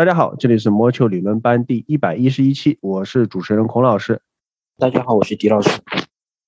大家好，这里是魔球理论班第一百一十一期，我是主持人孔老师。大家好，我是狄老师。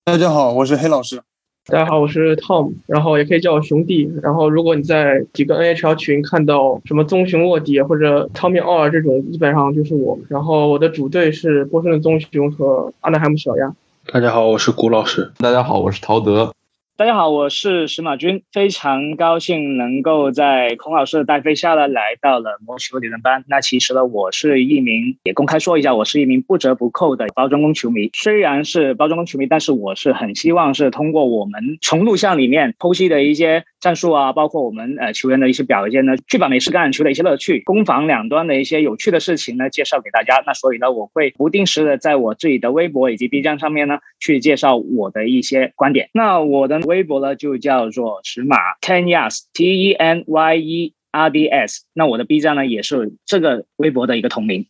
大家好，我是黑老师。大家好，我是 Tom，然后也可以叫我熊弟。然后如果你在几个 NHL 群看到什么棕熊卧底或者 Tommy 奥尔这种，基本上就是我。然后我的主队是波士顿棕熊和阿纳海姆小鸭。大家好，我是古老师。大家好，我是陶德。大家好，我是石马军，非常高兴能够在孔老师的带飞下呢，来到了魔球理论班。那其实呢，我是一名，也公开说一下，我是一名不折不扣的包装工球迷。虽然是包装工球迷，但是我是很希望是通过我们从录像里面剖析的一些。战术啊，包括我们呃球员的一些表现呢，去把美式橄榄球的一些乐趣、攻防两端的一些有趣的事情呢，介绍给大家。那所以呢，我会不定时的在我自己的微博以及 B 站上面呢，去介绍我的一些观点。那我的微博呢，就叫做石马 Ten Yards T E N Y E R D S。那我的 B 站呢，也是这个微博的一个同名。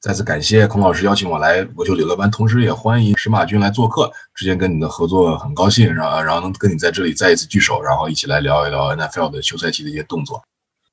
再次感谢孔老师邀请我来国球理论班，同时也欢迎石马君来做客。之前跟你的合作很高兴，然后然后能跟你在这里再一次聚首，然后一起来聊一聊 NFL 的休赛期的一些动作。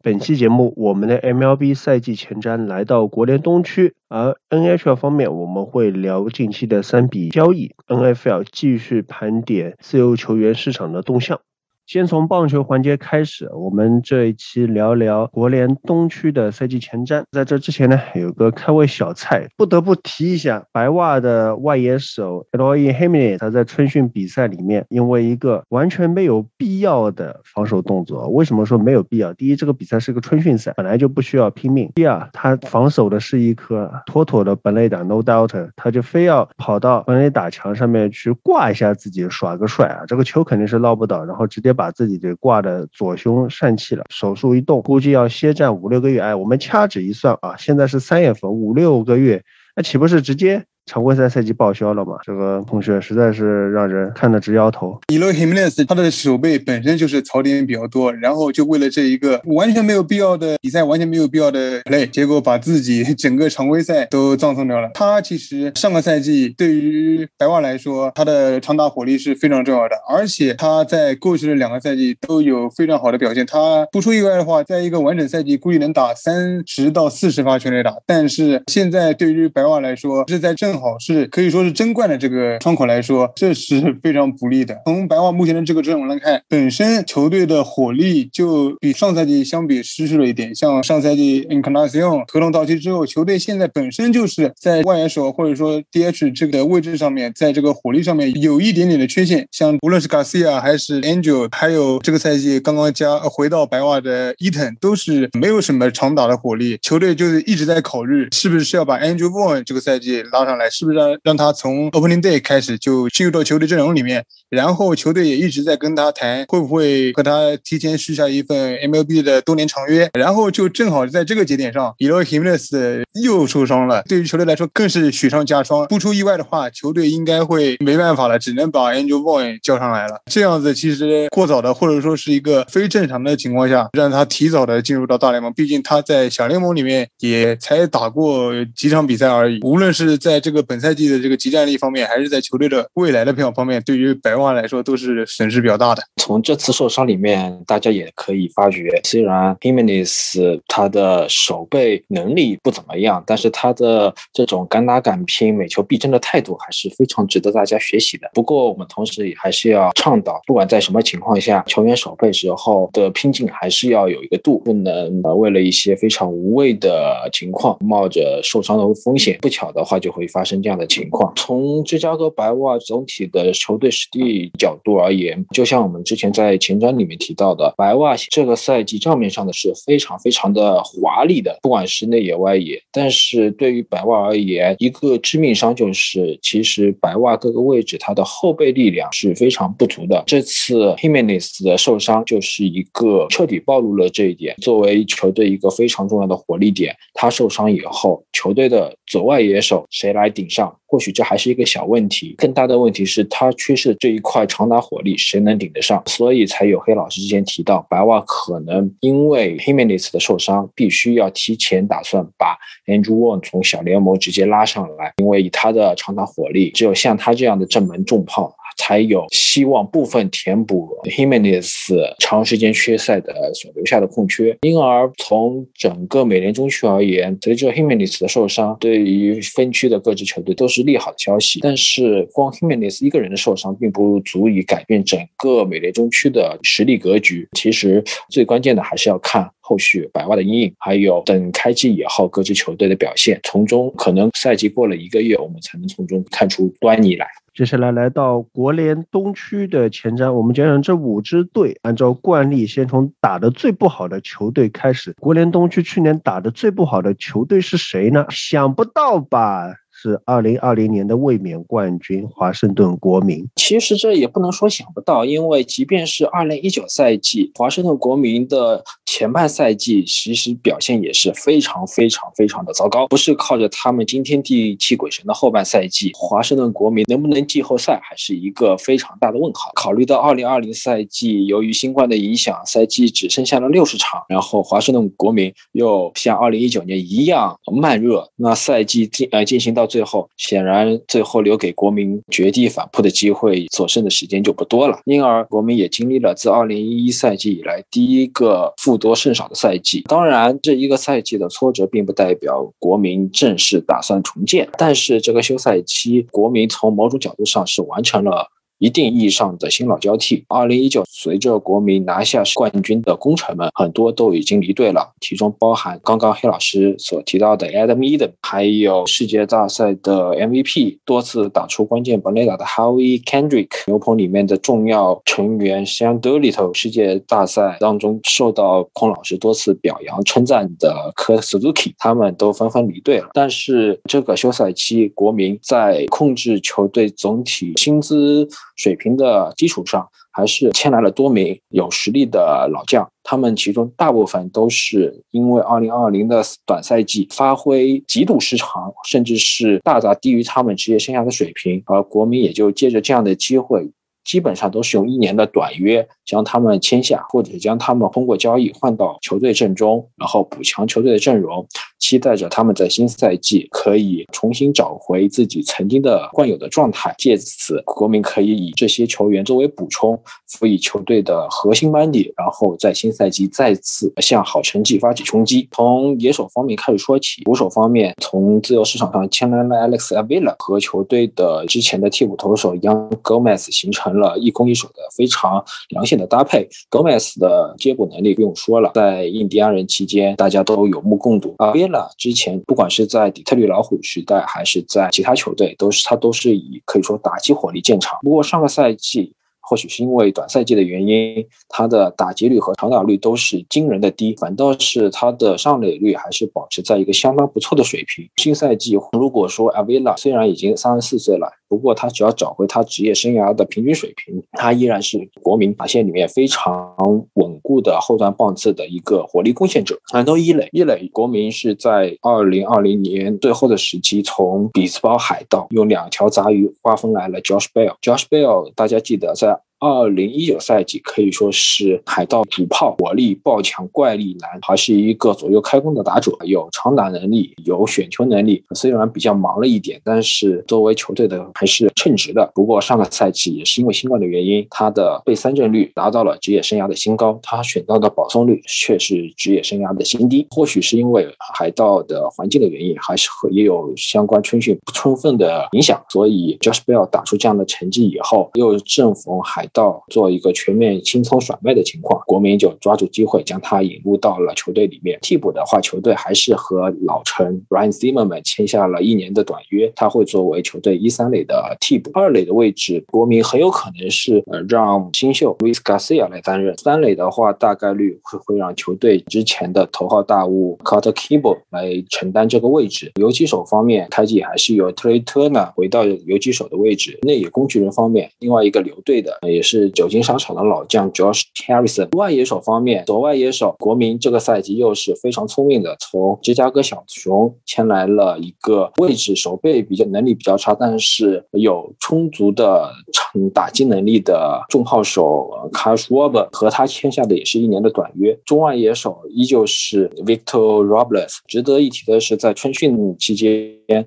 本期节目，我们的 MLB 赛季前瞻来到国联东区，而 NHL 方面我们会聊近期的三笔交易，NFL 继续盘点自由球员市场的动向。先从棒球环节开始，我们这一期聊聊国联东区的赛季前瞻。在这之前呢，有个开胃小菜，不得不提一下白袜的外野手 Eloy Jimenez，他在春训比赛里面，因为一个完全没有必要的防守动作。为什么说没有必要？第一，这个比赛是个春训赛，本来就不需要拼命；第二，他防守的是一颗妥妥的本垒打，No doubt，他就非要跑到本垒打墙上面去挂一下自己，耍个帅啊！这个球肯定是捞不到，然后直接。把自己给挂的左胸疝气了，手术一动，估计要歇战五六个月。哎，我们掐指一算啊，现在是三月份，五六个月，那岂不是直接？常规赛赛季报销了嘛？这个同学实在是让人看得直摇头。伊洛海梅斯他的手背本身就是槽点比较多，然后就为了这一个完全没有必要的比赛，完全没有必要的 play，结果把自己整个常规赛都葬送掉了。他其实上个赛季对于白袜来说，他的长打火力是非常重要的，而且他在过去的两个赛季都有非常好的表现。他不出意外的话，在一个完整赛季估计能打三十到四十发全垒打。但是现在对于白袜来说，是在正好是可以说是争冠的这个窗口来说，这是非常不利的。从白袜目前的这个阵容来看，本身球队的火力就比上赛季相比失去了一点。像上赛季 Encarnacion 合同到期之后，球队现在本身就是在外援手或者说 DH 这个位置上面，在这个火力上面有一点点的缺陷。像无论是 Garcia 还是 Angel，还有这个赛季刚刚加回到白袜的 Eaton，都是没有什么长打的火力。球队就是一直在考虑，是不是要把 Angel One 这个赛季拉上来，是不是？让让他从 Opening Day 开始就进入到球队阵容里面，然后球队也一直在跟他谈会不会和他提前续下一份 MLB 的多年长约，然后就正好在这个节点上 e l o Himenez 又受伤了，对于球队来说更是雪上加霜。不出意外的话，球队应该会没办法了，只能把 Angel Boy 叫上来了。这样子其实过早的或者说是一个非正常的情况下，让他提早的进入到大联盟，毕竟他在小联盟里面也才打过几场比赛而已。无论是在这个本赛，季的这个集战力方面，还是在球队的未来的培养方面，对于白袜来说都是损失比较大的。从这次受伤里面，大家也可以发觉，虽然 Himenes 他的守备能力不怎么样，但是他的这种敢打敢拼、每球必争的态度还是非常值得大家学习的。不过，我们同时也还是要倡导，不管在什么情况下，球员守备时候的拼劲还是要有一个度，不能为了一些非常无谓的情况，冒着受伤的风险，不巧的话就会发生这样。的情况，从芝加哥白袜总体的球队实力角度而言，就像我们之前在前瞻里面提到的，白袜这个赛季账面上的是非常非常的华丽的，不管是内野外野。但是对于白袜而言，一个致命伤就是，其实白袜各个位置它的后备力量是非常不足的。这次 Himenes 的受伤就是一个彻底暴露了这一点。作为球队一个非常重要的火力点，他受伤以后，球队的左外野手谁来顶上？或许这还是一个小问题，更大的问题是他缺失的这一块长打火力，谁能顶得上？所以才有黑老师之前提到，白袜可能因为 Himenez 的受伤，必须要提前打算把 Andrew Wong 从小联盟直接拉上来，因为以他的长打火力，只有像他这样的正门重炮。才有希望部分填补 Himenes 长时间缺赛的所留下的空缺。因而从整个美联中区而言，随着 Himenes 的受伤，对于分区的各支球队都是是利好的消息。但是光 Jimenez 一个人的受伤，并不足以改变整个美联中区的实力格局。其实最关键的还是要看。后续百万的阴影，还有等开季以后各支球队的表现，从中可能赛季过了一个月，我们才能从中看出端倪来。接下来来到国联东区的前瞻，我们讲讲这五支队。按照惯例，先从打得最不好的球队开始。国联东区去年打得最不好的球队是谁呢？想不到吧？是二零二零年的卫冕冠军华盛顿国民。其实这也不能说想不到，因为即便是二零一九赛季，华盛顿国民的前半赛季其实表现也是非常非常非常的糟糕。不是靠着他们惊天地泣鬼神的后半赛季，华盛顿国民能不能季后赛还是一个非常大的问号。考虑到二零二零赛季由于新冠的影响，赛季只剩下了六十场，然后华盛顿国民又像二零一九年一样慢热，那赛季进呃进行到。最后，显然最后留给国民绝地反扑的机会，所剩的时间就不多了。因而，国民也经历了自2011赛季以来第一个负多胜少的赛季。当然，这一个赛季的挫折并不代表国民正式打算重建。但是，这个休赛期，国民从某种角度上是完成了。一定意义上的新老交替。二零一九，随着国民拿下冠军的功臣们很多都已经离队了，其中包含刚刚黑老师所提到的 Adam Eden，还有世界大赛的 MVP，多次打出关键本垒打的 Howie Kendrick，牛棚里面的重要成员 Sean d e l i t 世界大赛当中受到孔老师多次表扬称赞的 Kurt Suzuki，他们都纷纷离队了。但是这个休赛期，国民在控制球队总体薪资。水平的基础上，还是签来了多名有实力的老将。他们其中大部分都是因为2020的短赛季发挥极度失常，甚至是大大低于他们职业生涯的水平，而国民也就借着这样的机会。基本上都是用一年的短约将他们签下，或者是将他们通过交易换到球队阵中，然后补强球队的阵容，期待着他们在新赛季可以重新找回自己曾经的惯有的状态。借此，国民可以以这些球员作为补充，辅以球队的核心班底，然后在新赛季再次向好成绩发起冲击。从野手方面开始说起，捕手方面，从自由市场上签来了 Alex Avila 和球队的之前的替补投手 Young Gomez 形成。了一攻一守的非常良性的搭配，Gomez 的接捕能力不用说了，在印第安人期间大家都有目共睹。啊 v i l a 之前不管是在底特律老虎时代，还是在其他球队，都是他都是以可以说打击火力见长。不过上个赛季。或许是因为短赛季的原因，他的打击率和长打率都是惊人的低，反倒是他的上垒率还是保持在一个相当不错的水平。新赛季如果说 Avila 虽然已经三十四岁了，不过他只要找回他职业生涯的平均水平，他依然是国民打线里面非常稳固的后段棒次的一个火力贡献者。谈到一垒，一垒国民是在二零二零年最后的时期，从比斯堡海盗用两条杂鱼瓜分来了 Josh Bell。Josh Bell 大家记得在。二零一九赛季可以说是海盗主炮，火力爆强，怪力男，还是一个左右开弓的打者，有长打能力，有选球能力。虽然比较忙了一点，但是作为球队的还是称职的。不过上个赛季也是因为新冠的原因，他的被三振率达到了职业生涯的新高，他选到的保送率却是职业生涯的新低。或许是因为海盗的环境的原因，还是和也有相关春训不充分的影响，所以 Josh Bell 打出这样的成绩以后，又正逢海。到做一个全面清仓甩卖的情况，国民就抓住机会将他引入到了球队里面。替补的话，球队还是和老臣 Ryan Zimmerman 签下了一年的短约，他会作为球队一三垒的替补。二垒的位置，国民很有可能是呃让新秀 Luis Garcia 来担任。三垒的话，大概率会会让球队之前的头号大物 Carter Kimble 来承担这个位置。游击手方面，开季还是由 Trey Turner 回到游击手的位置。内野工具人方面，另外一个留队的。也是久经沙场的老将 Josh Harrison。外野手方面，左外野手国民这个赛季又是非常聪明的，从芝加哥小熊签来了一个位置守备比较能力比较差，但是有充足的场打击能力的重炮手 c a s h Rober，和他签下的也是一年的短约。中外野手依旧是 Victor Robles。值得一提的是，在春训期间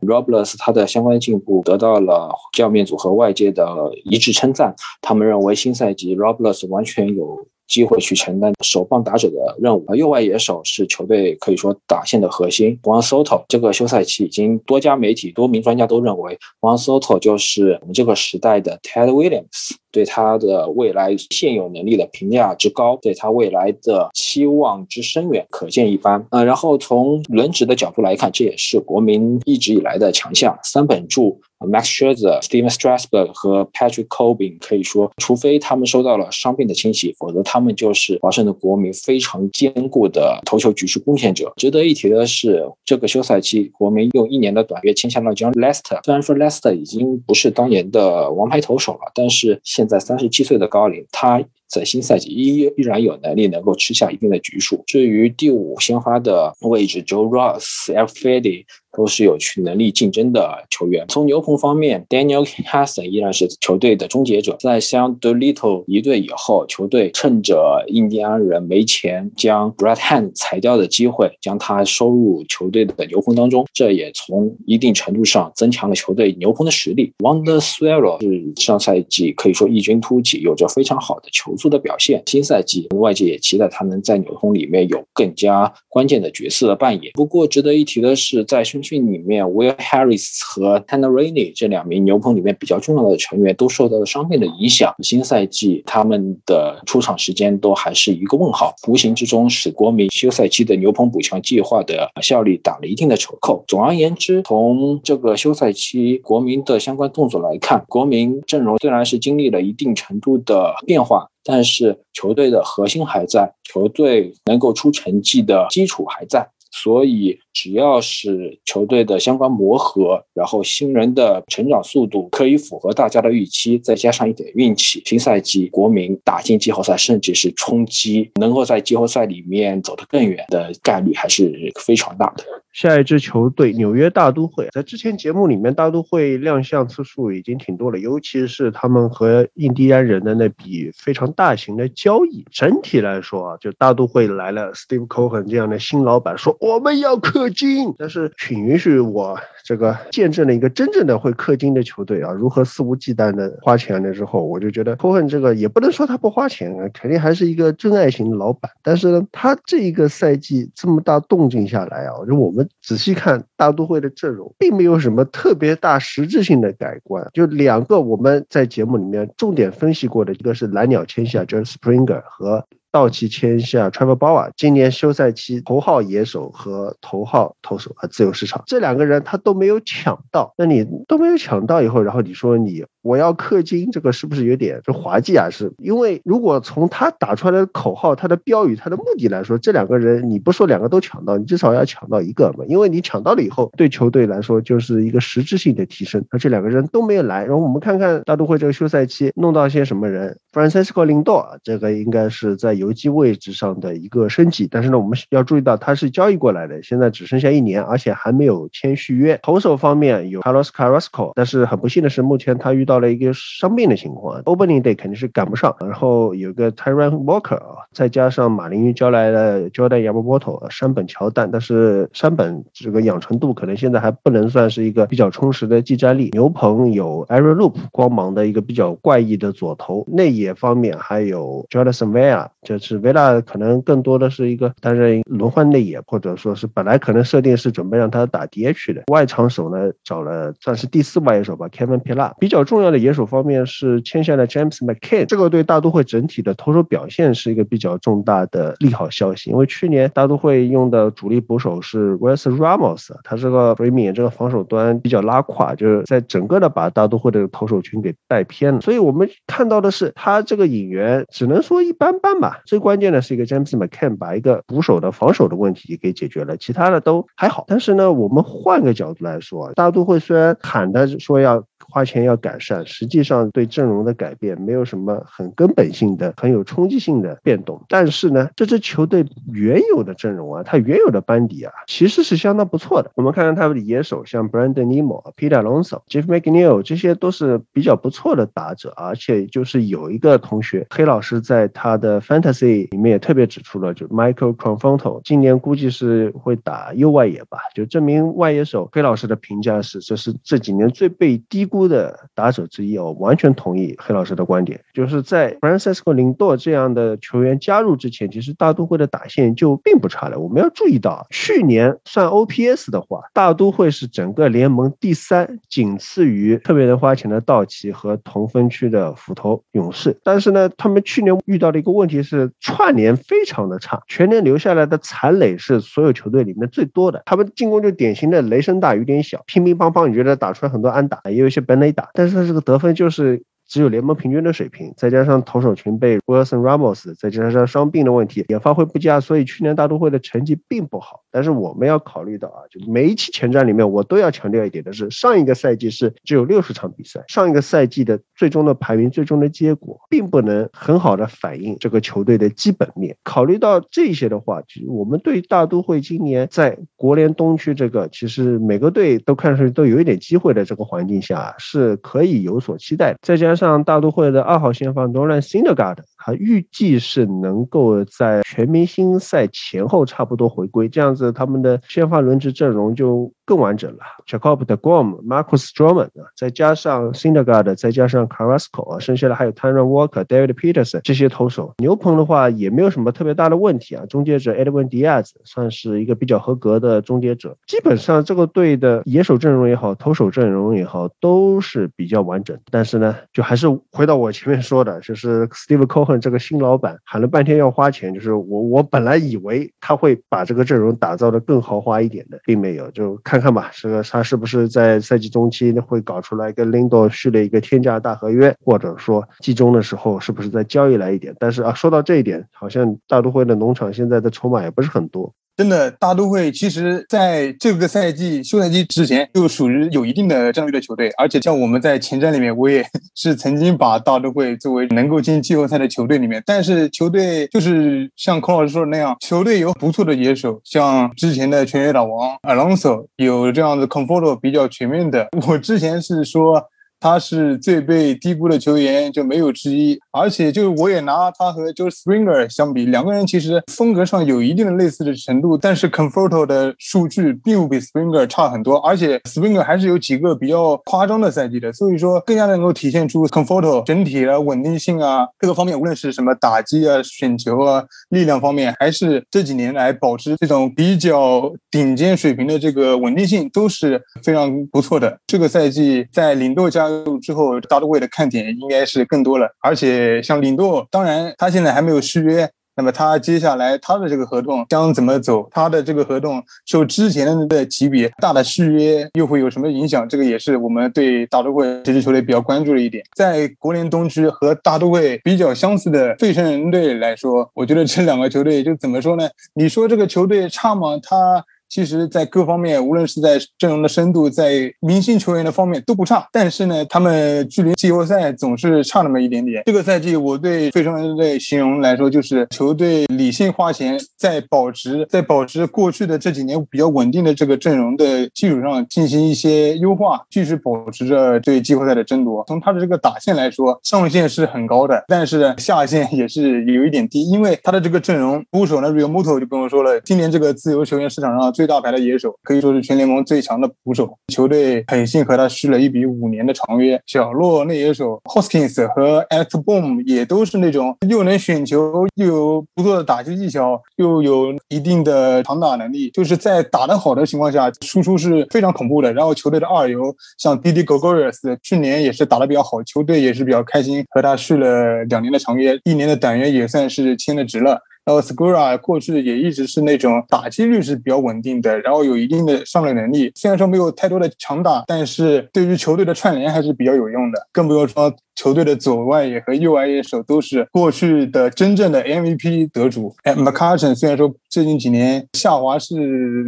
，Robles 他的相关进步得到了教练组和外界的一致称赞。他们认为为新赛季 Robles 完全有。机会去承担首棒打者的任务。而右外野手是球队可以说打线的核心。Juan Soto 这个休赛期已经多家媒体、多名专家都认为，Juan Soto 就是我们这个时代的 Ted Williams。对他的未来现有能力的评价之高，对他未来的期望之深远，可见一斑。呃，然后从轮值的角度来看，这也是国民一直以来的强项。三本柱。Max Scherzer、Steven Strasburg 和 Patrick Corbin 可以说，除非他们受到了伤病的侵袭，否则他们就是华盛顿国民非常坚固的投球局势贡献者。值得一提的是，这个休赛期国民用一年的短约签下了 John Lester。虽然说 Lester 已经不是当年的王牌投手了，但是现在三十七岁的高龄，他。在新赛季依依然有能力能够吃下一定的局数。至于第五鲜花的位置，Joe Ross、F. Fede 都是有去能力竞争的球员。从牛棚方面，Daniel Hassan 依然是球队的终结者。在相 Dolittle 离队以后，球队趁着印第安人没钱将 Brad Hand 裁掉的机会，将他收入球队的牛棚当中。这也从一定程度上增强了球队牛棚的实力。Wonder Swallow 是上赛季可以说异军突起，有着非常好的球速。的表现，新赛季外界也期待他能在牛棚里面有更加关键的角色的扮演。不过值得一提的是，在训春训里面，Will Harris 和 Tanner Rainey 这两名牛棚里面比较重要的成员都受到了伤病的影响，新赛季他们的出场时间都还是一个问号，无形之中使国民休赛期的牛棚补强计划的效率打了一定的折扣。总而言之，从这个休赛期国民的相关动作来看，国民阵容虽然是经历了一定程度的变化。但是球队的核心还在，球队能够出成绩的基础还在，所以只要是球队的相关磨合，然后新人的成长速度可以符合大家的预期，再加上一点运气，新赛季国民打进季后赛，甚至是冲击，能够在季后赛里面走得更远的概率还是非常大的。下一支球队纽约大都会，在之前节目里面，大都会亮相次数已经挺多了，尤其是他们和印第安人的那笔非常大型的交易。整体来说啊，就大都会来了，Steve Cohen 这样的新老板说我们要氪金，但是请允许我。这个见证了一个真正的会氪金的球队啊，如何肆无忌惮的花钱了之后，我就觉得科恩这个也不能说他不花钱啊，肯定还是一个真爱型的老板。但是呢，他这一个赛季这么大动静下来啊，就我们仔细看大都会的阵容，并没有什么特别大实质性的改观。就两个我们在节目里面重点分析过的，一个是蓝鸟签下 John Springer 和。道奇签下 Trevor Bauer，今年休赛期头号野手和头号投手啊，自由市场这两个人他都没有抢到，那你都没有抢到以后，然后你说你。我要氪金，这个是不是有点就滑稽啊？是因为如果从他打出来的口号、他的标语、他的目的来说，这两个人你不说两个都抢到，你至少要抢到一个嘛。因为你抢到了以后，对球队来说就是一个实质性的提升。而这两个人都没有来，然后我们看看大都会这个休赛期弄到些什么人。Francisco Lindor 这个应该是在游击位置上的一个升级，但是呢，我们要注意到他是交易过来的，现在只剩下一年，而且还没有签续约。投手方面有 Carlos Carrasco，但是很不幸的是，目前他遇到了一个伤病的情况，Opening Day 肯定是赶不上。然后有个 Tyron Walker 啊，再加上马林鱼交来了 Jordan Yamamoto、山本乔丹，但是山本这个养成度可能现在还不能算是一个比较充实的技战力。牛棚有 Aaron Loop 光芒的一个比较怪异的左投，内野方面还有 Jonathan Vela，就是 Vela 可能更多的是一个担任轮换内野，或者说是本来可能设定是准备让他打 DH 的外场手呢，找了算是第四外野手吧，Kevin Pillar，比较重要的野手。方面是签下了 James McCann，这个对大都会整体的投手表现是一个比较重大的利好消息。因为去年大都会用的主力捕手是 Wilson Ramos，他这个 remi 这个防守端比较拉垮，就是在整个的把大都会的投手群给带偏了。所以我们看到的是他这个引援只能说一般般吧。最关键的是一个 James McCann 把一个捕手的防守的问题给解决了，其他的都还好。但是呢，我们换个角度来说，大都会虽然喊的说要。花钱要改善，实际上对阵容的改变没有什么很根本性的、很有冲击性的变动。但是呢，这支球队原有的阵容啊，它原有的班底啊，其实是相当不错的。我们看看他们的野手，像 Brandon Nimmo、Peter Alonso、Jeff McNeil，这些都是比较不错的打者。而且就是有一个同学，黑老师在他的 Fantasy 里面也特别指出了，就 Michael Conforto，今年估计是会打右外野吧。就这名外野手，黑老师的评价是，这是这几年最被低估。的打者之一哦，完全同意黑老师的观点，就是在 Francisco Lindor 这样的球员加入之前，其实大都会的打线就并不差了。我们要注意到，去年算 OPS 的话，大都会是整个联盟第三，仅次于特别能花钱的道奇和同分区的斧头勇士。但是呢，他们去年遇到的一个问题是串联非常的差，全年留下来的残垒是所有球队里面最多的。他们进攻就典型的雷声大雨点小，乒乒乓乓，你觉得打出来很多安打，也有一些本垒打，但是他这个得分就是。只有联盟平均的水平，再加上投手群被 Wilson Ramos，再加上伤病的问题也发挥不佳，所以去年大都会的成绩并不好。但是我们要考虑到啊，就每一期前瞻里面我都要强调一点的是，上一个赛季是只有六十场比赛，上一个赛季的最终的排名、最终的结果，并不能很好的反映这个球队的基本面。考虑到这些的话，其实我们对大都会今年在国联东区这个其实每个队都看上去都有一点机会的这个环境下，是可以有所期待的。再加上大都会的二号先发 Nolan Syndergaard，他预计是能够在全明星赛前后差不多回归，这样子他们的先发轮值阵容就。更完整了，Jacob de Grom、Marcus Stroman 啊，再加上 Sindergard，再加上 Carrasco 啊，剩下的还有 Tanner Walker、David Peterson 这些投手。牛棚的话也没有什么特别大的问题啊，终结者 Edwin Diaz 算是一个比较合格的终结者。基本上这个队的野手阵容也好，投手阵容也好，都是比较完整。但是呢，就还是回到我前面说的，就是 Steve Cohen 这个新老板喊了半天要花钱，就是我我本来以为他会把这个阵容打造的更豪华一点的，并没有，就看。看吧，这个他是不是在赛季中期会搞出来跟 Lindo 续了一个天价大合约，或者说季中的时候是不是再交易来一点？但是啊，说到这一点，好像大都会的农场现在的筹码也不是很多。真的，大都会其实在这个赛季休赛期之前就属于有一定的战略的球队，而且像我们在前瞻里面，我也 是曾经把大都会作为能够进季后赛的球队里面。但是球队就是像孔老师说的那样，球队有不错的野手，像之前的全垒打王 Alonso，有这样的 Comforto 比较全面的。我之前是说。他是最被低估的球员，就没有之一。而且，就是我也拿他和就是 Springer 相比，两个人其实风格上有一定的类似的程度。但是 Conforto 的数据并不比 Springer 差很多，而且 Springer 还是有几个比较夸张的赛季的。所以说，更加能够体现出 Conforto 整体的稳定性啊，各个方面，无论是什么打击啊、选球啊、力量方面，还是这几年来保持这种比较顶尖水平的这个稳定性，都是非常不错的。这个赛季在领豆加之后，大都会的看点应该是更多了。而且像领舵，当然他现在还没有续约，那么他接下来他的这个合同将怎么走？他的这个合同受之前的级别大的续约又会有什么影响？这个也是我们对大都会这支球队比较关注的一点。在国联东区和大都会比较相似的费城人队来说，我觉得这两个球队就怎么说呢？你说这个球队差吗？他。其实，在各方面，无论是在阵容的深度，在明星球员的方面都不差。但是呢，他们距离季后赛总是差那么一点点。这个赛季，我对费城人队形容来说，就是球队理性花钱，在保持在保持过去的这几年比较稳定的这个阵容的基础上进行一些优化，继续保持着对季后赛的争夺。从他的这个打线来说，上限是很高的，但是下限也是有一点低，因为他的这个阵容，捕手呢 r e a l m o t o 就不用说了，今年这个自由球员市场上。最大牌的野手可以说是全联盟最强的捕手，球队狠心和他续了一笔五年的长约。小洛内野手 Hoskins 和 Alex Boom 也都是那种又能选球，又有不错的打击技巧，又有一定的长打能力，就是在打得好的情况下，输出是非常恐怖的。然后球队的二游像 Didi Gregorius 去年也是打得比较好，球队也是比较开心和他续了两年的长约，一年的短约也算是签的值了。然后 Scura 过去也一直是那种打击率是比较稳定的，然后有一定的上垒能力。虽然说没有太多的强打，但是对于球队的串联还是比较有用的。更不用说球队的左外野和右外野手都是过去的真正的 MVP 得主。哎 m c c a r t o n 虽然说最近几年下滑是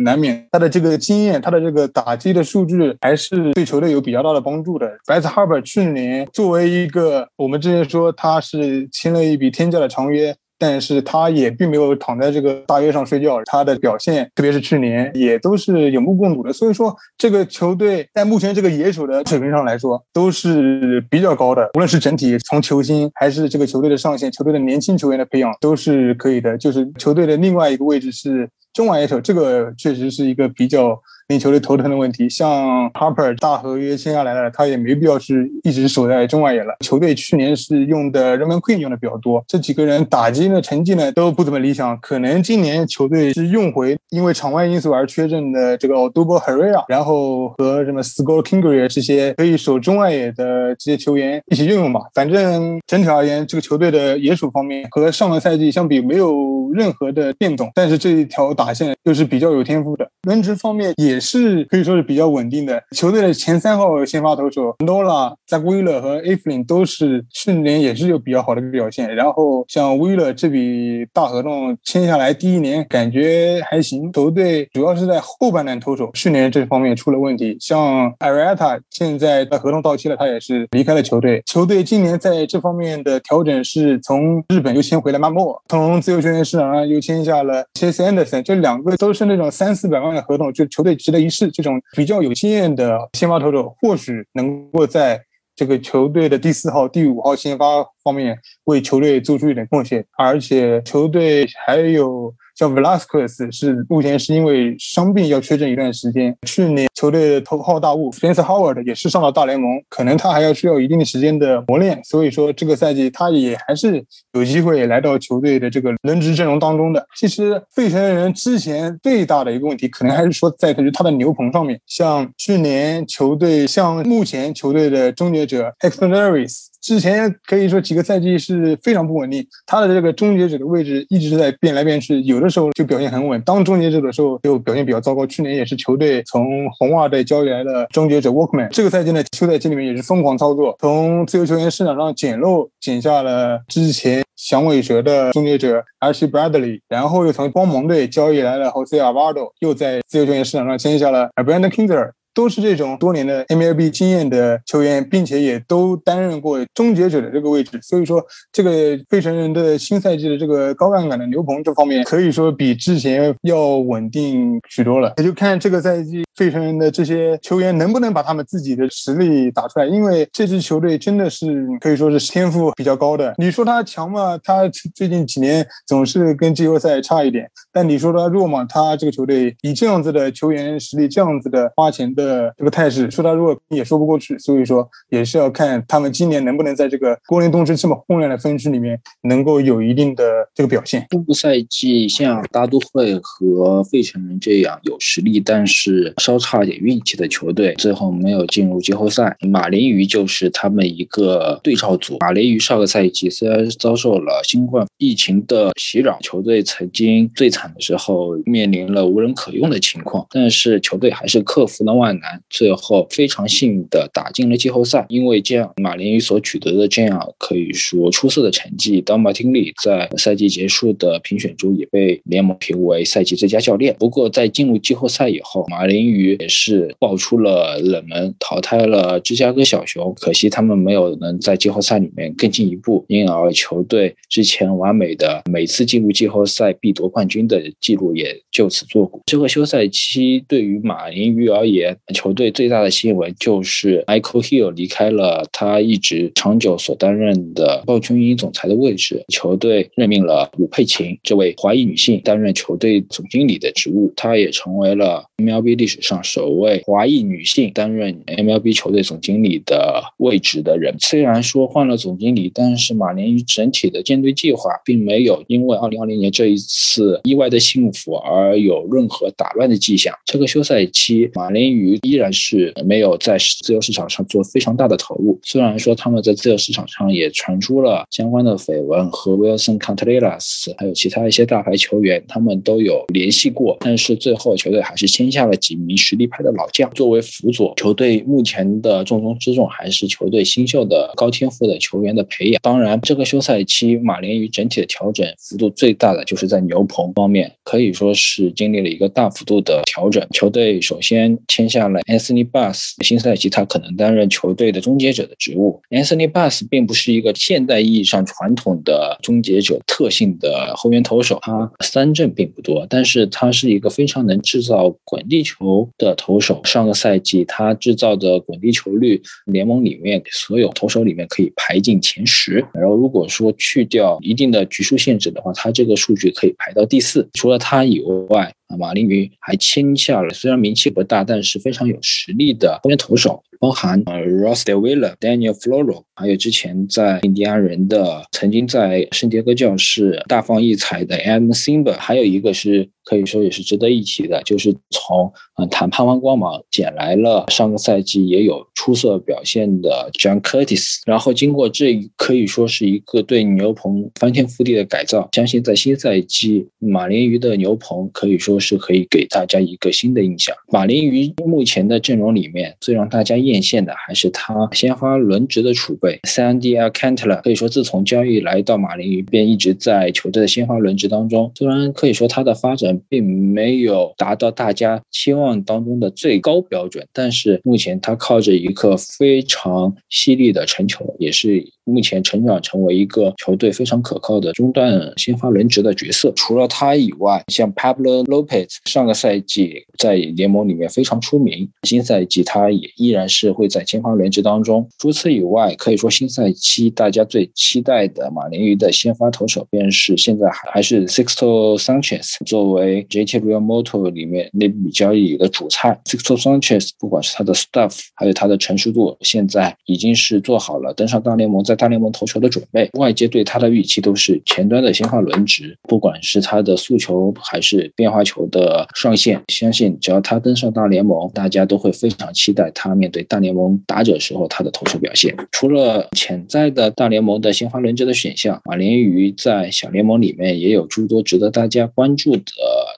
难免，他的这个经验，他的这个打击的数据还是对球队有比较大的帮助的。Bryce Harper 去年作为一个我们之前说他是签了一笔天价的长约。但是他也并没有躺在这个大约上睡觉，他的表现，特别是去年，也都是有目共睹的。所以说，这个球队在目前这个野手的水平上来说，都是比较高的。无论是整体从球星，还是这个球队的上限，球队的年轻球员的培养，都是可以的。就是球队的另外一个位置是中外野手，这个确实是一个比较。球队头疼的问题，像 Harper 大合约签下来了，他也没必要是一直守在中外野了。球队去年是用的 Roman Quinn 用的比较多，这几个人打击的成绩呢都不怎么理想。可能今年球队是用回因为场外因素而缺阵的这个 Odubel Herrera，然后和什么 Scott Kingery 这些可以守中外野的这些球员一起运用吧。反正整体而言，这个球队的野手方面和上个赛季相比没有任何的变动，但是这一条打线又是比较有天赋的。轮值方面也是可以说是比较稳定的。球队的前三号先发投手 Nola、扎古威勒和 a f l i n 都是去年也是有比较好的表现。然后像威勒这笔大合同签下来第一年感觉还行，球队主要是在后半段投手去年这方面出了问题。像 Arietta 现在的合同到期了，他也是离开了球队。球队今年在这方面的调整是从日本又签回了 Mamo，从自由球员市场上又签下了 Chase Anderson，这两个都是那种三四百万的。合同就球队值得一试，这种比较有经验的先发投手，或许能够在这个球队的第四号、第五号先发方面为球队做出一点贡献，而且球队还有。像 Velasquez 是目前是因为伤病要缺阵一段时间。去年球队的头号大物 Spencer Howard 也是上了大联盟，可能他还要需要一定的时间的磨练。所以说这个赛季他也还是有机会来到球队的这个轮值阵容当中的。其实费城人之前最大的一个问题，可能还是说在于他的牛棚上面。像去年球队，像目前球队的终结者 Hector Neris。之前可以说几个赛季是非常不稳定，他的这个终结者的位置一直在变来变去，有的时候就表现很稳，当终结者的时候就表现比较糟糕。去年也是球队从红袜队交易来的终结者 Walkman，这个赛季呢，休赛期里面也是疯狂操作，从自由球员市场上捡漏捡下了之前响尾蛇的终结者 Archie Bradley，然后又从光芒队交易来了 Jose alvardo 又在自由球员市场上签下了 Brandon Kinzer。都是这种多年的 MLB 经验的球员，并且也都担任过终结者的这个位置，所以说这个费城人的新赛季的这个高杠杆的牛棚这方面，可以说比之前要稳定许多了。也就看这个赛季费城人的这些球员能不能把他们自己的实力打出来，因为这支球队真的是可以说是天赋比较高的。你说他强吗？他最近几年总是跟季后赛差一点，但你说他弱吗？他这个球队以这样子的球员实力，这样子的花钱的。的这个态势，说他弱也说不过去，所以说也是要看他们今年能不能在这个国联东区这么混乱的分区里面，能够有一定的这个表现。这个赛季像大都会和费城人这样有实力，但是稍差点运气的球队，最后没有进入季后赛。马林鱼就是他们一个对照组。马林鱼上个赛季虽然遭受了新冠疫情的袭扰，球队曾经最惨的时候面临了无人可用的情况，但是球队还是克服了万。难，最后非常幸运的打进了季后赛。因为这样，马林鱼所取得的这样可以说出色的成绩，当马丁利在赛季结束的评选中也被联盟评为赛季最佳教练。不过，在进入季后赛以后，马林鱼也是爆出了冷门，淘汰了芝加哥小熊。可惜他们没有能在季后赛里面更进一步，因而球队之前完美的每次进入季后赛必夺冠军的记录也就此作古。这个休赛期对于马林鱼而言，球队最大的新闻就是 Michael Hill 离开了他一直长久所担任的暴君鹰总裁的位置，球队任命了武佩琴这位华裔女性担任球队总经理的职务，她也成为了 MLB 历史上首位华裔女性担任 MLB 球队总经理的位置的人。虽然说换了总经理，但是马林鱼整体的建队计划并没有因为2020年这一次意外的幸福而有任何打乱的迹象。这个休赛期，马林鱼依然是没有在自由市场上做非常大的投入。虽然说他们在自由市场上也传出了相关的绯闻，和 Wilson Contreras 还有其他一些大牌球员，他们都有联系过，但是最后球队还是签下了几名实力派的老将作为辅佐。球队目前的重中之重还是球队新秀的高天赋的球员的培养。当然，这个休赛期马林鱼整体的调整幅度最大的就是在牛棚方面，可以说是经历了一个大幅度的调整。球队首先签下了 Anthony Bass，新赛季他可能担任球队的终结者的职务。Anthony Bass 并不是一个现代意义上传统的终结者特性的后援投手，他三振并不多，但是他是一个非常能制造滚地球的投手。上个赛季他制造的滚地球率，联盟里面所有投手里面可以排进前十。然后如果说去掉一定的局数限制的话，他这个数据可以排到第四。除了他以外，马林鱼还签下了虽然名气不大，但是非常有实力的后援投手，包含呃 Ross De Villa、Daniel Floro，还有之前在印第安人的、曾经在圣迭戈教士大放异彩的 M. Simber，还有一个是可以说也是值得一提的，就是从嗯谈判湾光芒捡来了上个赛季也有出色表现的 John Curtis，然后经过这可以说是一个对牛棚翻天覆地的改造，相信在新赛季马林鱼的牛棚可以说。是可以给大家一个新的印象。马林鱼目前的阵容里面，最让大家艳羡的还是他先发轮值的储备。Sandy Alcantara 可以说自从交易来到马林鱼，便一直在球队的先发轮值当中。虽然可以说他的发展并没有达到大家期望当中的最高标准，但是目前他靠着一个非常犀利的成球，也是目前成长成为一个球队非常可靠的中段先发轮值的角色。除了他以外，像 Pablo Lopez。上个赛季在联盟里面非常出名，新赛季他也依然是会在前方轮值当中。除此以外，可以说新赛期大家最期待的马林鱼的先发投手便是现在还还是 Sixto Sanchez 作为 JT Real Moto 里面那笔交易的主菜。Sixto Sanchez 不管是他的 stuff 还有他的成熟度，现在已经是做好了登上大联盟在大联盟投球的准备。外界对他的预期都是前端的先发轮值，不管是他的速球还是变化球。的上限，相信只要他登上大联盟，大家都会非常期待他面对大联盟打者时候他的投球表现。除了潜在的大联盟的先发轮值的选项，马林鱼在小联盟里面也有诸多值得大家关注的